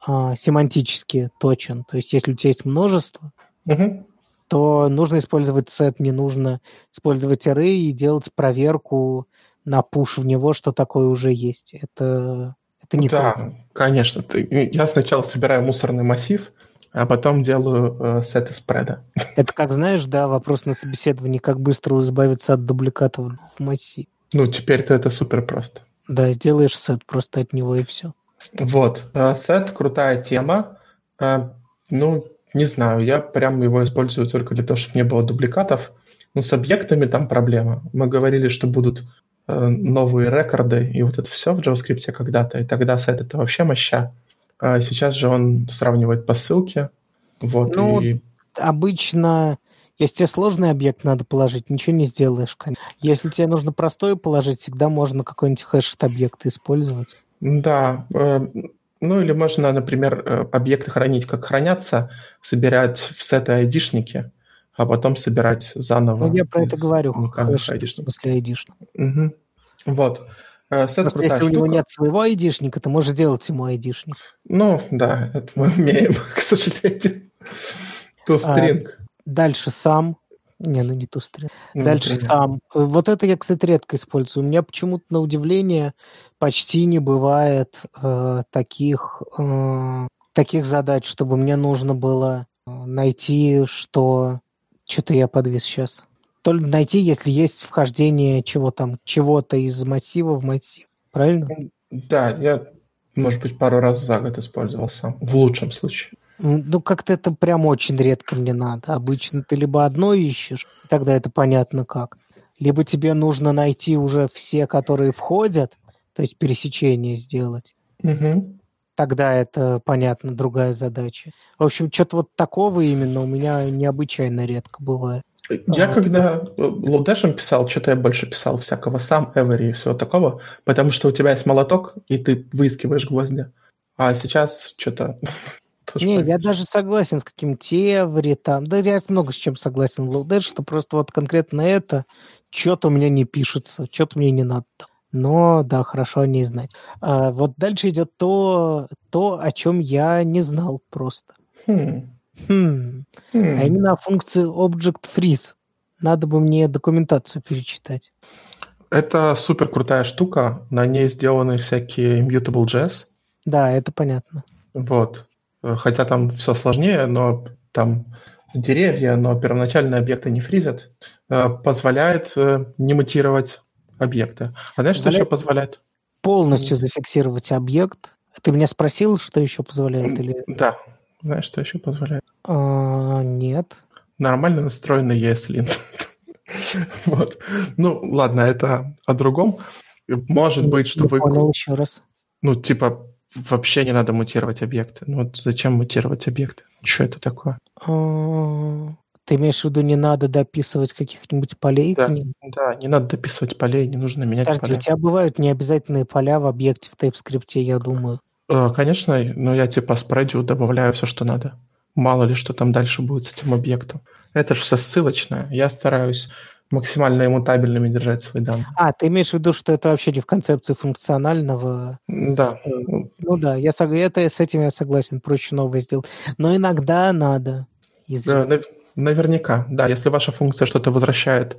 Speaker 1: а, семантически точен. То есть, если у тебя есть множество, uh-huh. то нужно использовать set, не нужно использовать array и делать проверку на пуш в него, что такое уже есть. Это, это не
Speaker 2: Да, конечно. Ты, я сначала собираю мусорный массив, а потом делаю э, сет спреда.
Speaker 1: Это как, знаешь, да, вопрос на собеседовании, как быстро избавиться от дубликатов в массиве.
Speaker 2: Ну, теперь-то это супер просто.
Speaker 1: Да, сделаешь сет просто от него и все.
Speaker 2: Вот. Э, сет – крутая тема. Э, ну, не знаю, я прям его использую только для того, чтобы не было дубликатов. Ну, с объектами там проблема. Мы говорили, что будут Э, новые рекорды и вот это все в JavaScript когда-то, и тогда сайт это вообще моща. А сейчас же он сравнивает по ссылке. Вот,
Speaker 1: ну, и... обычно, если тебе сложный объект надо положить, ничего не сделаешь, конечно. Если тебе нужно простой положить, всегда можно какой-нибудь хэш объект использовать.
Speaker 2: Да, э, Ну, или можно, например, э, объекты хранить как хранятся, собирать в сеты айдишники, а потом собирать заново.
Speaker 1: Ну, я про это говорю. Хорошо, в смысле айдишник.
Speaker 2: Угу. Вот.
Speaker 1: Э, сет Просто если штука. у него нет своего айдишника, ты можешь сделать ему айдишник.
Speaker 2: Ну, да, это мы умеем, к сожалению. Тустринг.
Speaker 1: А, дальше сам. Не, ну не тустринг. Ну, дальше например. сам. Вот это я, кстати, редко использую. У меня почему-то, на удивление, почти не бывает э, таких, э, таких задач, чтобы мне нужно было э, найти, что... Что-то я подвис сейчас. Только найти, если есть вхождение чего там, чего-то из массива в массив. Правильно?
Speaker 2: Да, я, может быть, пару раз за год использовал сам. В лучшем случае.
Speaker 1: Ну, как-то это прям очень редко мне надо. Обычно ты либо одно ищешь, тогда это понятно как. Либо тебе нужно найти уже все, которые входят, то есть пересечение сделать.
Speaker 2: Угу.
Speaker 1: Тогда это, понятно, другая задача. В общем, что-то вот такого именно у меня необычайно редко бывает.
Speaker 2: Я а, когда лоудешем писал, что-то я больше писал всякого сам, every и всего такого, потому что у тебя есть молоток, и ты выискиваешь гвозди. А сейчас что-то...
Speaker 1: Не, я даже согласен с каким-то Every там. Да я много с чем согласен в Lodash, что просто вот конкретно это что-то у меня не пишется, что-то мне не надо. Но да, хорошо о ней знать. А, вот дальше идет то, то, о чем я не знал просто.
Speaker 2: Хм.
Speaker 1: Хм. Хм. А именно о функции Object Freeze. Надо бы мне документацию перечитать.
Speaker 2: Это супер крутая штука. На ней сделаны всякие Immutable JS.
Speaker 1: Да, это понятно.
Speaker 2: Вот. Хотя там все сложнее, но там деревья, но первоначальные объекты не фризят. Э, позволяет э, не мутировать объекты. А знаешь, что еще позволяет?
Speaker 1: Полностью зафиксировать объект. Ты меня спросил, что еще позволяет? Или...
Speaker 2: Да. Знаешь, что еще позволяет?
Speaker 1: А, нет.
Speaker 2: Нормально настроенный ESLint. вот. Ну, ладно, это о другом. Может быть, что вы...
Speaker 1: Понял еще раз.
Speaker 2: Ну, типа, вообще не надо мутировать объекты. Ну, вот зачем мутировать объекты? Что это такое?
Speaker 1: Ты имеешь в виду, не надо дописывать каких-нибудь полей
Speaker 2: да, ним? Да, не надо дописывать полей, не нужно менять
Speaker 1: Подожди,
Speaker 2: поля.
Speaker 1: у тебя бывают необязательные поля в объекте в TypeScript, я думаю.
Speaker 2: Э, конечно, но я типа спредю добавляю все, что надо. Мало ли, что там дальше будет с этим объектом. Это же все ссылочное. Я стараюсь максимально иммутабельными держать свои данные.
Speaker 1: А, ты имеешь в виду, что это вообще не в концепции функционального?
Speaker 2: Да.
Speaker 1: Ну да, я сог... это, с этим я согласен, проще новое сделать. Но иногда надо.
Speaker 2: Да, наверняка, да. Если ваша функция что-то возвращает,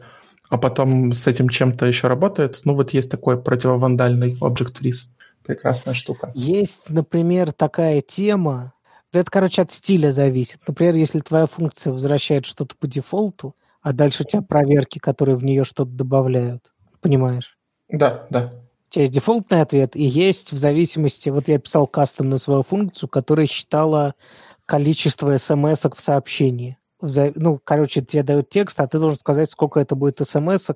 Speaker 2: а потом с этим чем-то еще работает, ну вот есть такой противовандальный Object Freeze прекрасная штука.
Speaker 1: Есть, например, такая тема, это, короче, от стиля зависит. Например, если твоя функция возвращает что-то по дефолту, а дальше у тебя проверки, которые в нее что-то добавляют. Понимаешь?
Speaker 2: Да, да.
Speaker 1: У тебя есть дефолтный ответ, и есть в зависимости... Вот я писал кастомную свою функцию, которая считала количество смс в сообщении. Ну, короче, тебе дают текст, а ты должен сказать, сколько это будет смс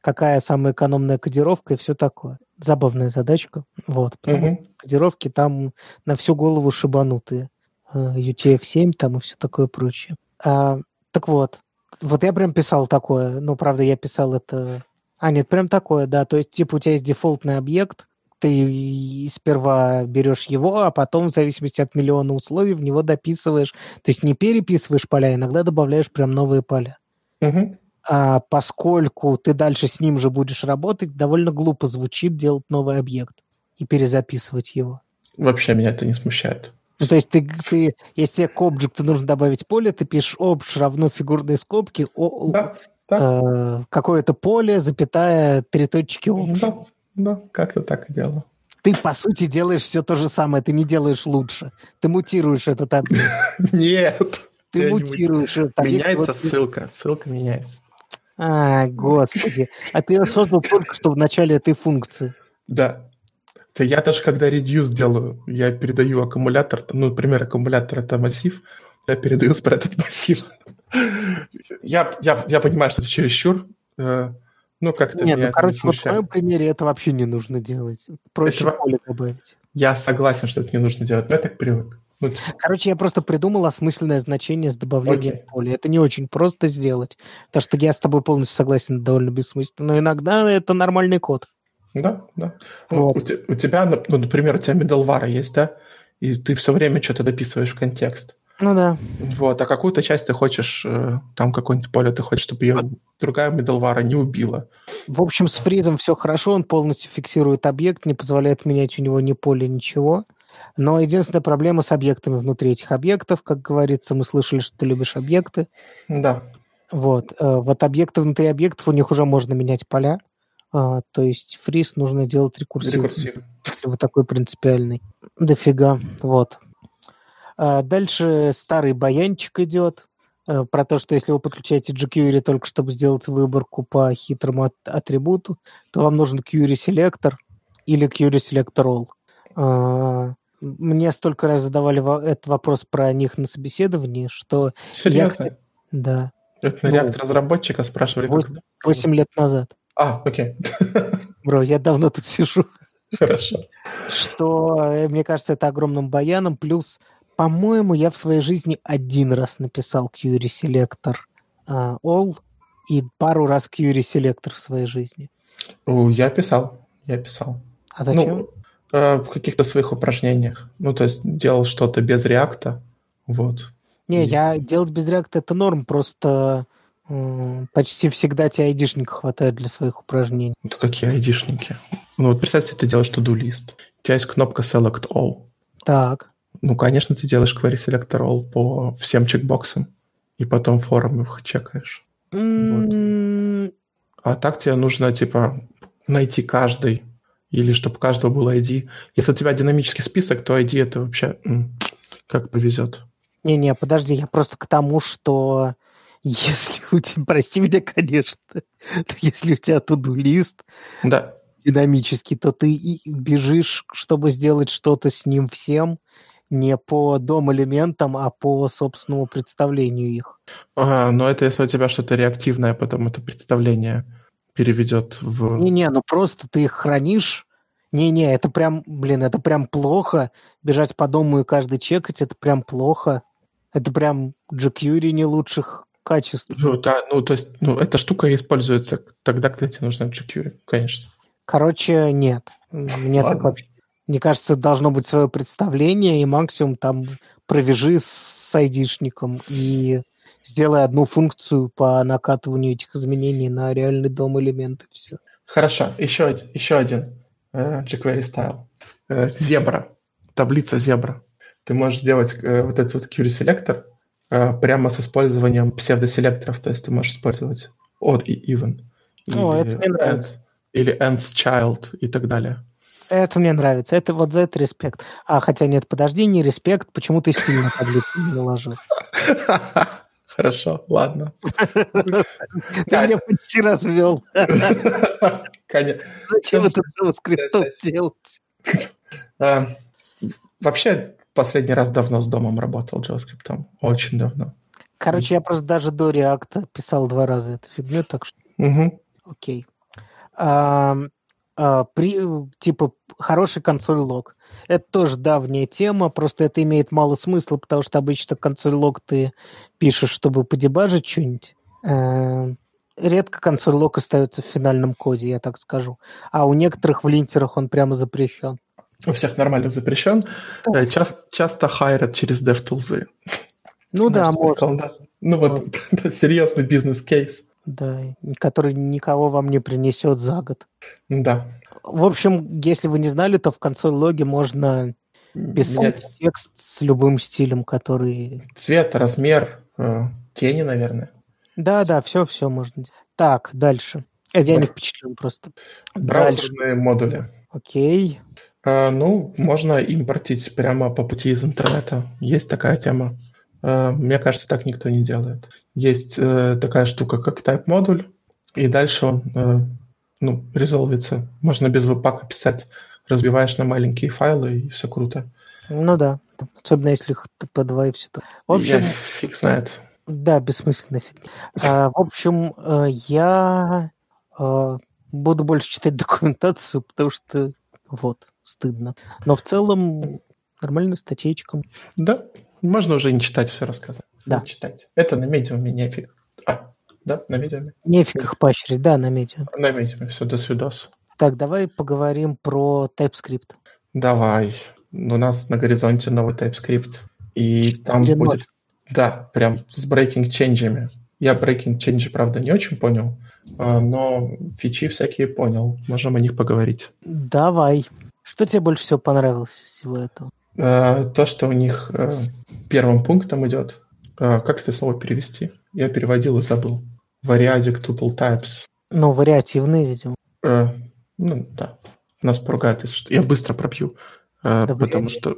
Speaker 1: какая самая экономная кодировка и все такое. Забавная задачка. Вот. Потому угу. кодировки там на всю голову шибанутые. UTF-7 там и все такое прочее. А, так вот. Вот я прям писал такое. Ну, правда, я писал это... А, нет, прям такое, да. То есть, типа, у тебя есть дефолтный объект, ты сперва берешь его, а потом, в зависимости от миллиона условий, в него дописываешь. То есть не переписываешь поля, иногда добавляешь прям новые поля.
Speaker 2: Угу
Speaker 1: а, поскольку ты дальше с ним же будешь работать, довольно глупо звучит делать новый объект и перезаписывать его.
Speaker 2: Вообще меня это не смущает.
Speaker 1: Ну, то есть ты, ты, если тебе к объекту нужно добавить поле, ты пишешь обж равно фигурной скобки, о, да, да. Э, какое-то поле, запятая, три точки обж.
Speaker 2: Да, да, как-то так и делаю.
Speaker 1: Ты, по сути, делаешь все то же самое, ты не делаешь лучше. Ты мутируешь этот объект.
Speaker 2: Нет.
Speaker 1: Ты мутируешь
Speaker 2: этот объект. Меняется ссылка, ссылка меняется.
Speaker 1: А, господи. А ты ее создал только что в начале этой функции.
Speaker 2: Да. То я даже когда reduce делаю, я передаю аккумулятор, ну, например, аккумулятор это массив, я передаю спред этот массив. я, я, я понимаю, что это чересчур, э, ну, как-то
Speaker 1: Нет, ну, короче, вот в моем примере это вообще не нужно делать. Проще это... поле добавить.
Speaker 2: Я согласен, что это не нужно делать, но я так привык.
Speaker 1: Ну, типа. Короче, я просто придумал осмысленное значение с добавлением okay. поля. Это не очень просто сделать, потому что я с тобой полностью согласен, довольно бессмысленно. Но иногда это нормальный код.
Speaker 2: Да, да. Вот. У, у тебя, ну, например, у тебя middleware есть, да? и ты все время что-то дописываешь в контекст.
Speaker 1: Ну да.
Speaker 2: Вот, а какую-то часть ты хочешь, э, там какое-нибудь поле ты хочешь, чтобы ее другая middleware не убила.
Speaker 1: В общем, с фризом все хорошо, он полностью фиксирует объект, не позволяет менять у него ни поле, ничего. Но единственная проблема с объектами внутри этих объектов, как говорится, мы слышали, что ты любишь объекты.
Speaker 2: Да.
Speaker 1: Вот. Э, вот объекты внутри объектов, у них уже можно менять поля. А, то есть фриз нужно делать рекурсивно. Рекурсив. Если вы такой принципиальный. Дофига. Вот. А дальше старый баянчик идет э, про то, что если вы подключаете jQuery только чтобы сделать выборку по хитрому атрибуту, то вам нужен query селектор или query selector all. А, мне столько раз задавали этот вопрос про них на собеседовании, что...
Speaker 2: Серьезно?
Speaker 1: Я, да.
Speaker 2: Это на ну, разработчика спрашивали?
Speaker 1: 8, 8 лет назад.
Speaker 2: А, окей.
Speaker 1: Бро, я давно тут сижу.
Speaker 2: Хорошо.
Speaker 1: Что, э, мне кажется, это огромным баяном. Плюс, по-моему, я в своей жизни один раз написал Query Selector uh, All и пару раз Query Selector в своей жизни.
Speaker 2: Я писал, я писал.
Speaker 1: А зачем?
Speaker 2: Ну, э, в каких-то своих упражнениях. Ну, то есть делал что-то без реакта, вот.
Speaker 1: Не, и... я делать без реакта это норм, просто почти всегда тебе айдишника хватает для своих упражнений.
Speaker 2: Это какие айдишники? Ну вот представь себе, ты делаешь to-do лист. У тебя есть кнопка Select All.
Speaker 1: Так.
Speaker 2: Ну, конечно, ты делаешь query selector all по всем чекбоксам, и потом форум их чекаешь.
Speaker 1: Mm.
Speaker 2: Вот. А так тебе нужно, типа, найти каждый, или чтобы у каждого был ID. Если у тебя динамический список, то ID это вообще как повезет.
Speaker 1: Не-не, подожди, я просто к тому, что если у тебя, прости меня, конечно, если у тебя туду-лист
Speaker 2: да.
Speaker 1: динамический, то ты бежишь, чтобы сделать что-то с ним всем, не по дом-элементам, а по собственному представлению их.
Speaker 2: Ага, но это если у тебя что-то реактивное, потом это представление переведет в...
Speaker 1: Не-не, ну просто ты их хранишь. Не-не, это прям, блин, это прям плохо. Бежать по дому и каждый чекать, это прям плохо. Это прям jQuery не лучших качеств.
Speaker 2: Ну, да, ну, то есть, ну, эта штука используется тогда, когда тебе нужна jQuery, конечно.
Speaker 1: Короче, нет. Мне Ладно. так вообще... Мне кажется, должно быть свое представление, и максимум там провяжи с айдишником и сделай одну функцию по накатыванию этих изменений на реальный дом элементы. Все.
Speaker 2: Хорошо. Еще, еще один uh, jQuery style. Uh, зебра. Таблица зебра. Ты можешь сделать uh, вот этот вот query selector, Э, прямо с использованием псевдоселекторов, то есть ты можешь использовать odd и even.
Speaker 1: О, это мне нравится.
Speaker 2: Или ends child и так далее.
Speaker 1: Это мне нравится. Это вот за это респект. А, хотя нет, подожди, не респект. Почему ты стиль на таблицу не наложил?
Speaker 2: Хорошо, ладно.
Speaker 1: Ты меня почти развел. Зачем это JavaScript делать?
Speaker 2: Э, вообще, последний раз давно с домом работал JavaScript. Очень давно.
Speaker 1: Короче, я просто даже до React писал два раза эту фигню, так что... Окей. А, при, типа, хороший консоль лог. Это тоже давняя тема, просто это имеет мало смысла, потому что обычно консоль лог ты пишешь, чтобы подебажить что-нибудь. А, редко консоль лог остается в финальном коде, я так скажу. А у некоторых в линтерах он прямо запрещен
Speaker 2: у всех нормальных запрещен. Да. Часто, часто хайрят через DevTools.
Speaker 1: Ну да, можно.
Speaker 2: Да. Ну вот, серьезный бизнес-кейс.
Speaker 1: Да, который никого вам не принесет за год.
Speaker 2: Да.
Speaker 1: В общем, если вы не знали, то в консоль логе можно писать Нет. текст с любым стилем, который...
Speaker 2: Цвет, размер, э, тени, наверное.
Speaker 1: Да, да, все, все можно. Так, дальше. Я не впечатлен просто.
Speaker 2: Браузерные дальше. модули.
Speaker 1: Окей.
Speaker 2: А, ну, можно импортить прямо по пути из интернета. Есть такая тема. А, мне кажется, так никто не делает. Есть э, такая штука, как type-модуль, и дальше он э, ну, резолвится. Можно без веб-пака писать. Разбиваешь на маленькие файлы, и все круто.
Speaker 1: Ну да. Особенно если TP2 и все то. В общем, я
Speaker 2: фиг знает.
Speaker 1: Да, бессмысленная фигня. А, в общем, э, я буду больше читать документацию, потому что вот стыдно. Но в целом нормальная статейка.
Speaker 2: Да, можно уже не читать, все рассказать.
Speaker 1: Да.
Speaker 2: Не читать. Это на медиуме нефиг. А, да, на медиуме.
Speaker 1: Нефиг их поощрить, да, на медиуме.
Speaker 2: На медиуме, все, до свидос.
Speaker 1: Так, давай поговорим про TypeScript.
Speaker 2: Давай. у нас на горизонте новый TypeScript, и там 4.0. будет... Да, прям с breaking change'ами. Я breaking change, правда, не очень понял, а, но фичи всякие понял. Можем о них поговорить.
Speaker 1: Давай. Что тебе больше всего понравилось из всего этого?
Speaker 2: А, то, что у них э, первым пунктом идет. А, как это слово перевести? Я переводил и забыл. Variadic tuple types.
Speaker 1: Ну, вариативные, видимо.
Speaker 2: Э, ну, да. Нас поругают, если что. Я быстро пробью. Э, да, потому что...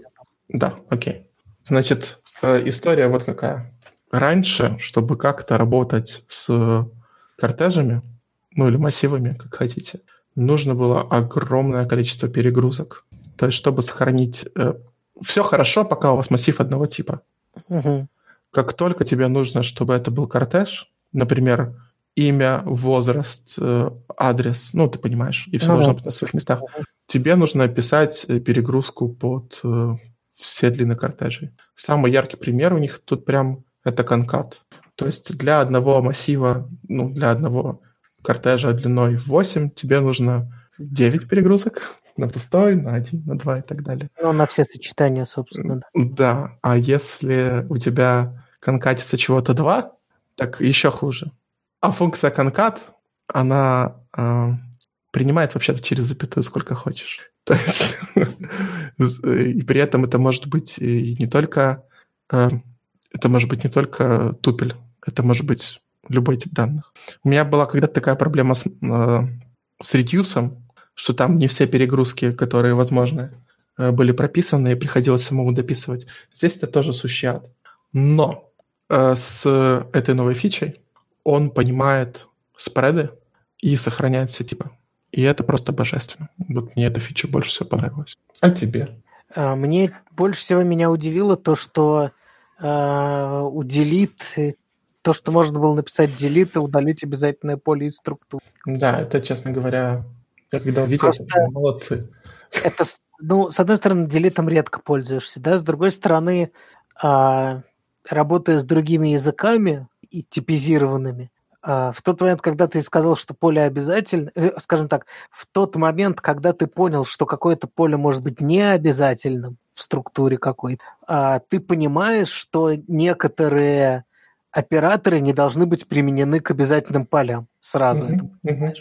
Speaker 2: Да, окей. Значит, э, история вот какая. Раньше, чтобы как-то работать с кортежами, ну или массивами, как хотите, нужно было огромное количество перегрузок. То есть, чтобы сохранить... Все хорошо, пока у вас массив одного типа. Угу. Как только тебе нужно, чтобы это был кортеж, например, имя, возраст, э, адрес, ну, ты понимаешь, и все ну, должно быть на своих местах. Тебе нужно описать э, перегрузку под э, все длины кортежей. Самый яркий пример у них тут прям это конкат. То есть для одного массива, ну, для одного кортежа длиной 8 тебе нужно 9 перегрузок на пустой, на один, на два и так далее.
Speaker 1: Ну, на все сочетания, собственно.
Speaker 2: Да, да. а если у тебя конкатится чего-то два, так еще хуже. А функция конкат, она э, принимает вообще-то через запятую сколько хочешь. То есть, и при этом это может быть и не только, э, это может быть не только тупель, это может быть любой тип данных. У меня была когда-то такая проблема с, э, с редюсом, что там не все перегрузки, которые возможны, э, были прописаны, и приходилось самому дописывать. Здесь это тоже сущий ад. Но э, с этой новой фичей он понимает спреды и сохраняет все типы. И это просто божественно. Вот мне эта фича больше всего понравилась. А тебе?
Speaker 1: А, мне больше всего меня удивило то, что э, у delete то, что можно было написать delete удалить обязательное поле из структуры.
Speaker 2: Да, это, честно говоря, я когда увидел, Просто это, молодцы.
Speaker 1: Это, ну, с одной стороны, делитом редко пользуешься, да, с другой стороны, а, работая с другими языками и типизированными, а, в тот момент, когда ты сказал, что поле обязательно, э, скажем так, в тот момент, когда ты понял, что какое-то поле может быть не обязательным в структуре какой-то, а, ты понимаешь, что некоторые операторы не должны быть применены к обязательным полям сразу. Mm-hmm. Это, mm-hmm.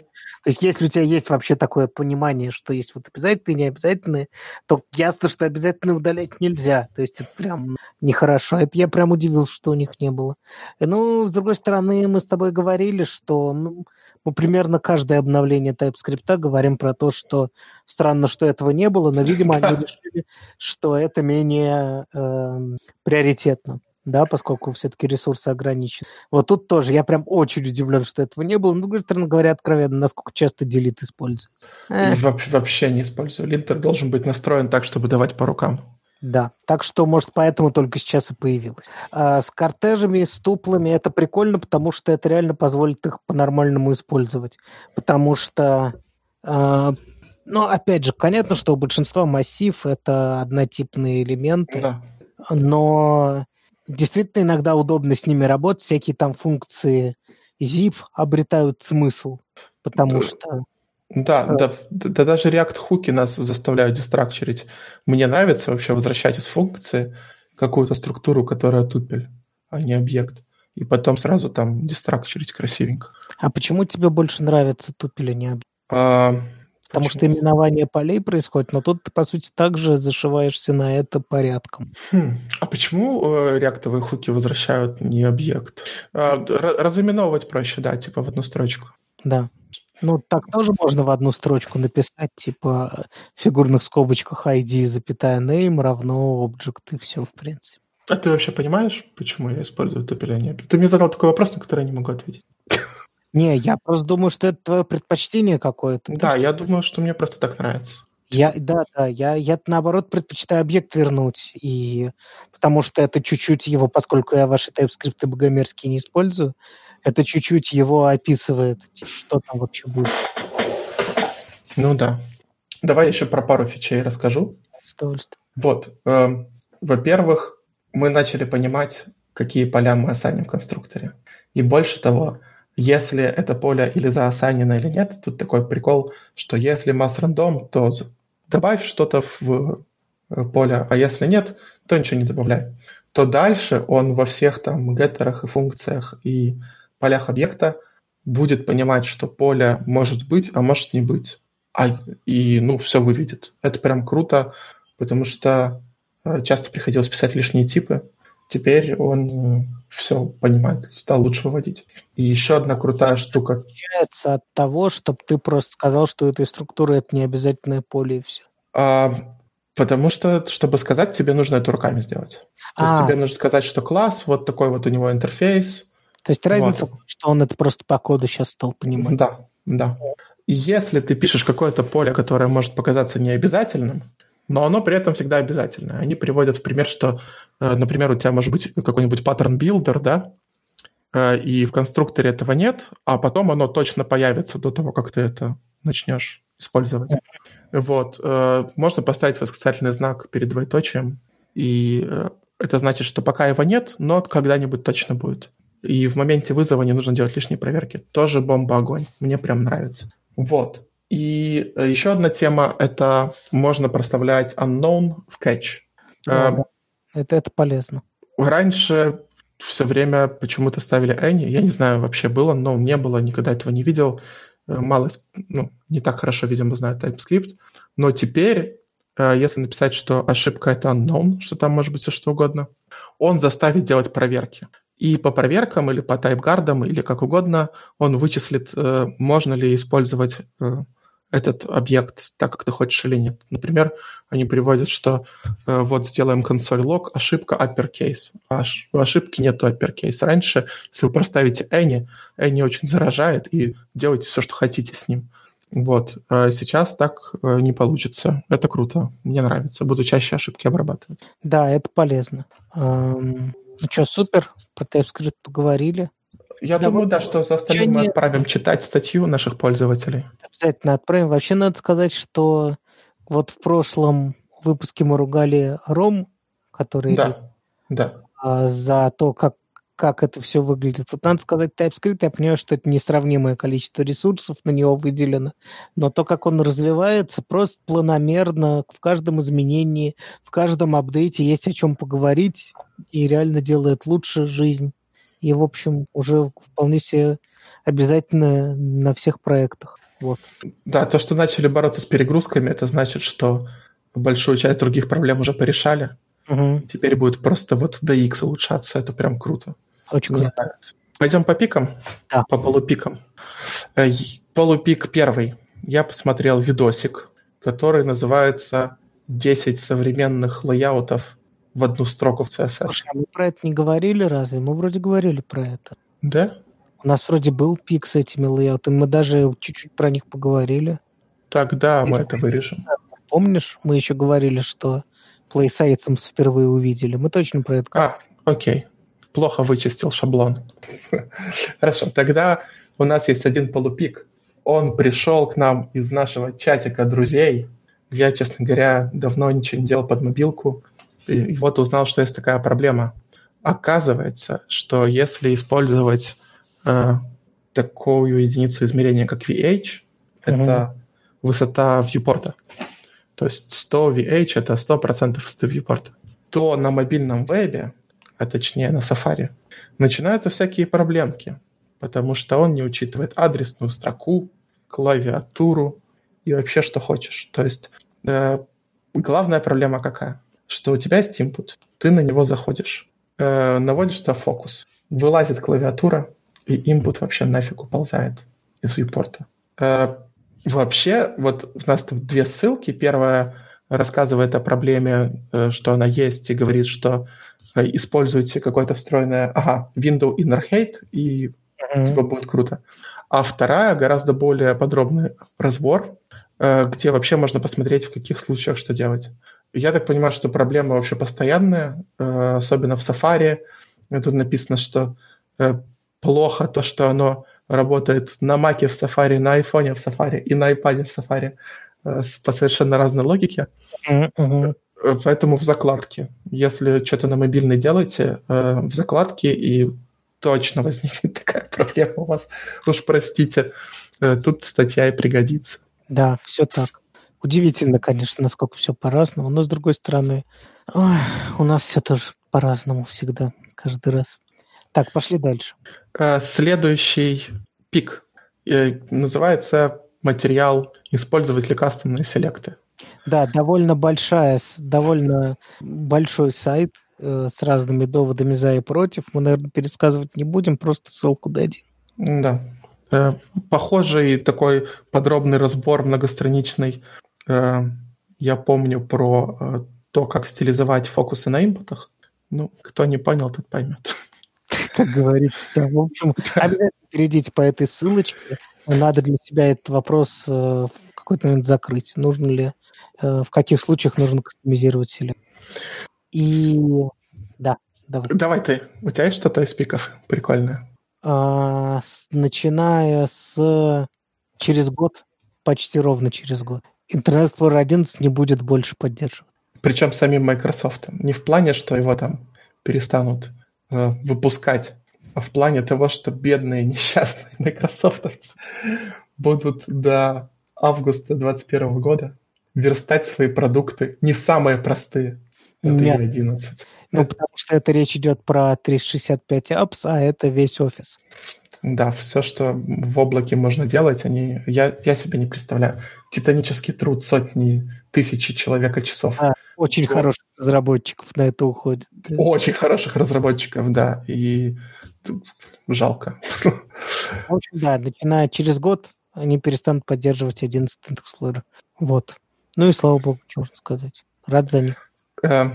Speaker 1: То есть если у тебя есть вообще такое понимание, что есть вот обязательные и необязательные, то ясно, что обязательно удалять нельзя. То есть это прям нехорошо. Это я прям удивился, что у них не было. Ну, с другой стороны, мы с тобой говорили, что ну, мы примерно каждое обновление TypeScript говорим про то, что странно, что этого не было, но, видимо, они решили, что это менее э, приоритетно да, поскольку все-таки ресурсы ограничены. Вот тут тоже я прям очень удивлен, что этого не было. Ну, с другой стороны, говоря откровенно, насколько часто делит используется.
Speaker 2: Вообще, вообще не использую. Линтер должен быть настроен так, чтобы давать по рукам.
Speaker 1: Да, так что, может, поэтому только сейчас и появилось. А с кортежами, с туплами это прикольно, потому что это реально позволит их по-нормальному использовать. Потому что, э, ну, опять же, понятно, что у большинства массив это однотипные элементы, да. но действительно иногда удобно с ними работать, всякие там функции zip обретают смысл, потому да. что...
Speaker 2: Да, э, да, да, даже React-хуки нас заставляют дестракчерить. Мне нравится вообще возвращать из функции какую-то структуру, которая тупель, а не объект. И потом сразу там дестракчерить красивенько.
Speaker 1: А почему тебе больше нравится тупель, а не объект? А, Потому Почему? что именование полей происходит, но тут ты, по сути, также зашиваешься на это порядком.
Speaker 2: Хм. А почему э, реактовые хуки возвращают не объект? А, разыменовывать проще, да, типа в одну строчку.
Speaker 1: Да. Ну, так тоже можно в одну строчку написать, типа в фигурных скобочках ID, запятая name равно object, и все, в принципе.
Speaker 2: А ты вообще понимаешь, почему я использую тупеление? Ты мне задал такой вопрос, на который я не могу ответить.
Speaker 1: Не, я просто думаю, что это твое предпочтение какое-то.
Speaker 2: Да, что... я думаю, что мне просто так нравится.
Speaker 1: Я, да, да, я, я наоборот предпочитаю объект вернуть, и потому что это чуть-чуть его, поскольку я ваши TypeScript богомерзкие не использую, это чуть-чуть его описывает, что там вообще будет.
Speaker 2: Ну да. Давай еще про пару фичей расскажу.
Speaker 1: С удовольствием.
Speaker 2: Вот. Э, во-первых, мы начали понимать, какие поля мы ассайним в конструкторе. И больше того, если это поле или заосанено или нет, тут такой прикол, что если масс рандом, то добавь что-то в э, поля, а если нет, то ничего не добавляй. То дальше он во всех там геттерах и функциях и полях объекта будет понимать, что поле может быть, а может не быть. А, и, ну, все выведет. Это прям круто, потому что э, часто приходилось писать лишние типы. Теперь он э, все понимает, стал лучше выводить. И еще одна крутая штука.
Speaker 1: Отличается от того, чтобы ты просто сказал, что этой структуры это не обязательное поле и все.
Speaker 2: А, потому что, чтобы сказать, тебе нужно это руками сделать. То есть а. тебе нужно сказать, что класс, вот такой вот у него интерфейс.
Speaker 1: То есть разница, вот. что он это просто по коду сейчас стал понимать.
Speaker 2: Да, да. Если ты пишешь какое-то поле, которое может показаться необязательным, но оно при этом всегда обязательное. Они приводят в пример, что, э, например, у тебя может быть какой-нибудь паттерн builder, да, э, и в конструкторе этого нет, а потом оно точно появится до того, как ты это начнешь использовать. Вот. Э, можно поставить восклицательный знак перед двоеточием, и это значит, что пока его нет, но когда-нибудь точно будет. И в моменте вызова не нужно делать лишние проверки. Тоже бомба-огонь. Мне прям нравится. Вот. И э, еще одна тема – это можно проставлять unknown в catch.
Speaker 1: Да, uh, это, это полезно.
Speaker 2: Раньше все время почему-то ставили any. Я не знаю, вообще было, но не было, никогда этого не видел. Э, мало, ну, не так хорошо, видимо, знает TypeScript. Но теперь, э, если написать, что ошибка – это unknown, что там может быть все что угодно, он заставит делать проверки. И по проверкам или по тайпгардам или как угодно он вычислит, можно ли использовать этот объект так, как ты хочешь или нет. Например, они приводят, что э, вот сделаем консоль лог, ошибка uppercase. А у ошибки нету uppercase. Раньше, если вы проставите any, any очень заражает, и делайте все, что хотите с ним. Вот. А сейчас так э, не получится. Это круто. Мне нравится. Буду чаще ошибки обрабатывать.
Speaker 1: Да, это полезно. Эм, ну что, супер. Про TypeScript поговорили.
Speaker 2: Я да, думаю, да, что за остальным мы отправим читать статью наших пользователей.
Speaker 1: Обязательно отправим. Вообще надо сказать, что вот в прошлом выпуске мы ругали Ром, который
Speaker 2: да, да.
Speaker 1: А, за то, как, как это все выглядит. Вот надо сказать, TypeScript, я понимаю, что это несравнимое количество ресурсов на него выделено, но то, как он развивается, просто планомерно, в каждом изменении, в каждом апдейте есть о чем поговорить и реально делает лучше жизнь и, в общем, уже вполне себе обязательно на всех проектах. Вот.
Speaker 2: Да, то, что начали бороться с перегрузками, это значит, что большую часть других проблем уже порешали. Угу. Теперь будет просто вот DX улучшаться, это прям круто.
Speaker 1: Очень Мне круто. Нравится.
Speaker 2: Пойдем по пикам?
Speaker 1: Да.
Speaker 2: По полупикам. Э, полупик первый. Я посмотрел видосик, который называется «10 современных лейаутов в одну строку в CSS. Слушай,
Speaker 1: а мы про это не говорили разве? Мы вроде говорили про это.
Speaker 2: Да?
Speaker 1: У нас вроде был пик с этими лейаутами, мы даже чуть-чуть про них поговорили.
Speaker 2: Тогда Если мы это вырежем.
Speaker 1: Помнишь, мы еще говорили, что PlaySites впервые увидели. Мы точно про это
Speaker 2: говорили. А, окей. Плохо вычистил шаблон. Хорошо, тогда у нас есть один полупик. Он пришел к нам из нашего чатика друзей. Я, честно говоря, давно ничего не делал под мобилку и вот узнал, что есть такая проблема. Оказывается, что если использовать э, такую единицу измерения, как VH, mm-hmm. это высота вьюпорта. То есть 100 VH — это 100% высоты вьюпорта. То на мобильном вебе, а точнее на Safari, начинаются всякие проблемки, потому что он не учитывает адресную строку, клавиатуру и вообще что хочешь. То есть э, главная проблема какая? Что у тебя есть input, ты на него заходишь, э, наводишь туда фокус, вылазит клавиатура, и input вообще нафиг уползает из viewport. Э, вообще, вот у нас тут две ссылки. Первая рассказывает о проблеме, э, что она есть, и говорит, что э, используйте какое-то встроенное, ага, window inner hate, и mm-hmm. типа будет круто. А вторая гораздо более подробный разбор, э, где вообще можно посмотреть, в каких случаях что делать. Я так понимаю, что проблема вообще постоянная, э, особенно в Safari. Тут написано, что э, плохо то, что оно работает на Mac в Safari, на iPhone в Safari и на iPad в Safari э, по совершенно разной логике. Mm-hmm. Поэтому в закладке. Если что-то на мобильной делаете, в закладке и точно возникнет такая проблема у вас. Уж простите, тут статья и пригодится.
Speaker 1: Да, все так. Удивительно, конечно, насколько все по-разному, но с другой стороны, ой, у нас все тоже по-разному всегда, каждый раз. Так, пошли дальше.
Speaker 2: Э, следующий пик э, называется материал «Использовать лекарственные селекты».
Speaker 1: Да, довольно большая, довольно большой сайт э, с разными доводами за и против. Мы, наверное, пересказывать не будем, просто ссылку дадим.
Speaker 2: Да. Э, похожий такой подробный разбор многостраничный. Э, я помню про э, то, как стилизовать фокусы на инпутах. Ну, кто не понял, тот поймет.
Speaker 1: Как говорится. Да, в общем, обязательно перейдите по этой ссылочке. Надо для себя этот вопрос э, в какой-то момент закрыть. Нужно ли, в каких случаях нужно кастомизировать селект. И да,
Speaker 2: давай. Давай ты. У тебя есть что-то из пиков прикольное?
Speaker 1: А, с, начиная с через год, почти ровно через год, Internet Explorer 11 не будет больше поддерживать.
Speaker 2: Причем самим Microsoft. Не в плане, что его там перестанут э, выпускать, а в плане того, что бедные несчастные майкрософтовцы будут до августа 2021 года верстать свои продукты не самые простые.
Speaker 1: Это Нет. 11. Ну, потому что это речь идет про 365 apps, а это весь офис.
Speaker 2: Да, все, что в облаке можно делать, они, я, я себе не представляю. Титанический труд сотни, тысячи человека часов. А,
Speaker 1: очень вот. хороших разработчиков на это уходит.
Speaker 2: Очень хороших разработчиков, да. И жалко.
Speaker 1: В общем, да, начиная через год они перестанут поддерживать 11 Explorer. Вот. Ну и слава богу, что можно сказать. Рад за них.
Speaker 2: Э,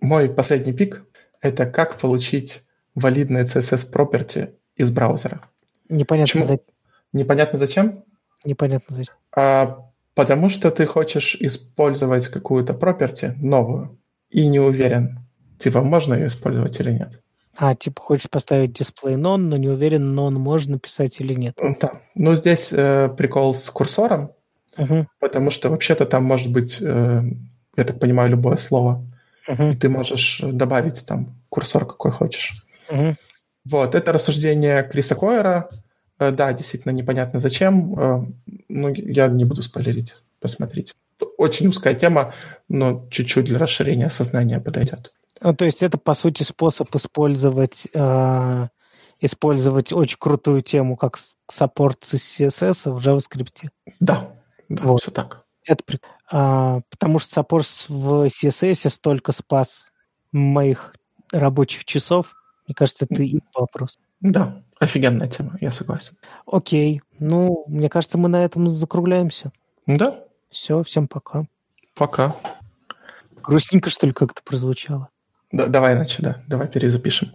Speaker 2: мой последний пик – это как получить валидные CSS property из браузера.
Speaker 1: Непонятно Почему? зачем.
Speaker 2: Непонятно зачем?
Speaker 1: Непонятно зачем.
Speaker 2: А, потому что ты хочешь использовать какую-то property новую и не уверен, типа, можно ее использовать или нет.
Speaker 1: А, типа, хочешь поставить display none, но не уверен, none можно писать или нет.
Speaker 2: Да. Ну, здесь э, прикол с курсором, угу. потому что вообще-то там может быть, э, я так понимаю, любое слово. Угу. И ты можешь добавить там курсор какой хочешь. Угу. Вот, это рассуждение Криса Койера. Э, да, действительно непонятно зачем. Э, ну, я не буду спойлерить. Посмотрите. Очень узкая тема, но чуть-чуть для расширения сознания подойдет.
Speaker 1: Ну, то есть это, по сути, способ использовать, э, использовать очень крутую тему, как support CSS в JavaScript.
Speaker 2: Да, да вот. все так.
Speaker 1: Это прик... а, потому что support в CSS столько спас моих рабочих часов, мне кажется, это и вопрос.
Speaker 2: Да, офигенная тема, я согласен.
Speaker 1: Окей. Ну, мне кажется, мы на этом закругляемся.
Speaker 2: Да.
Speaker 1: Все, всем пока.
Speaker 2: Пока.
Speaker 1: Грустненько, что ли, как-то прозвучало?
Speaker 2: Да, давай иначе, да. Давай перезапишем.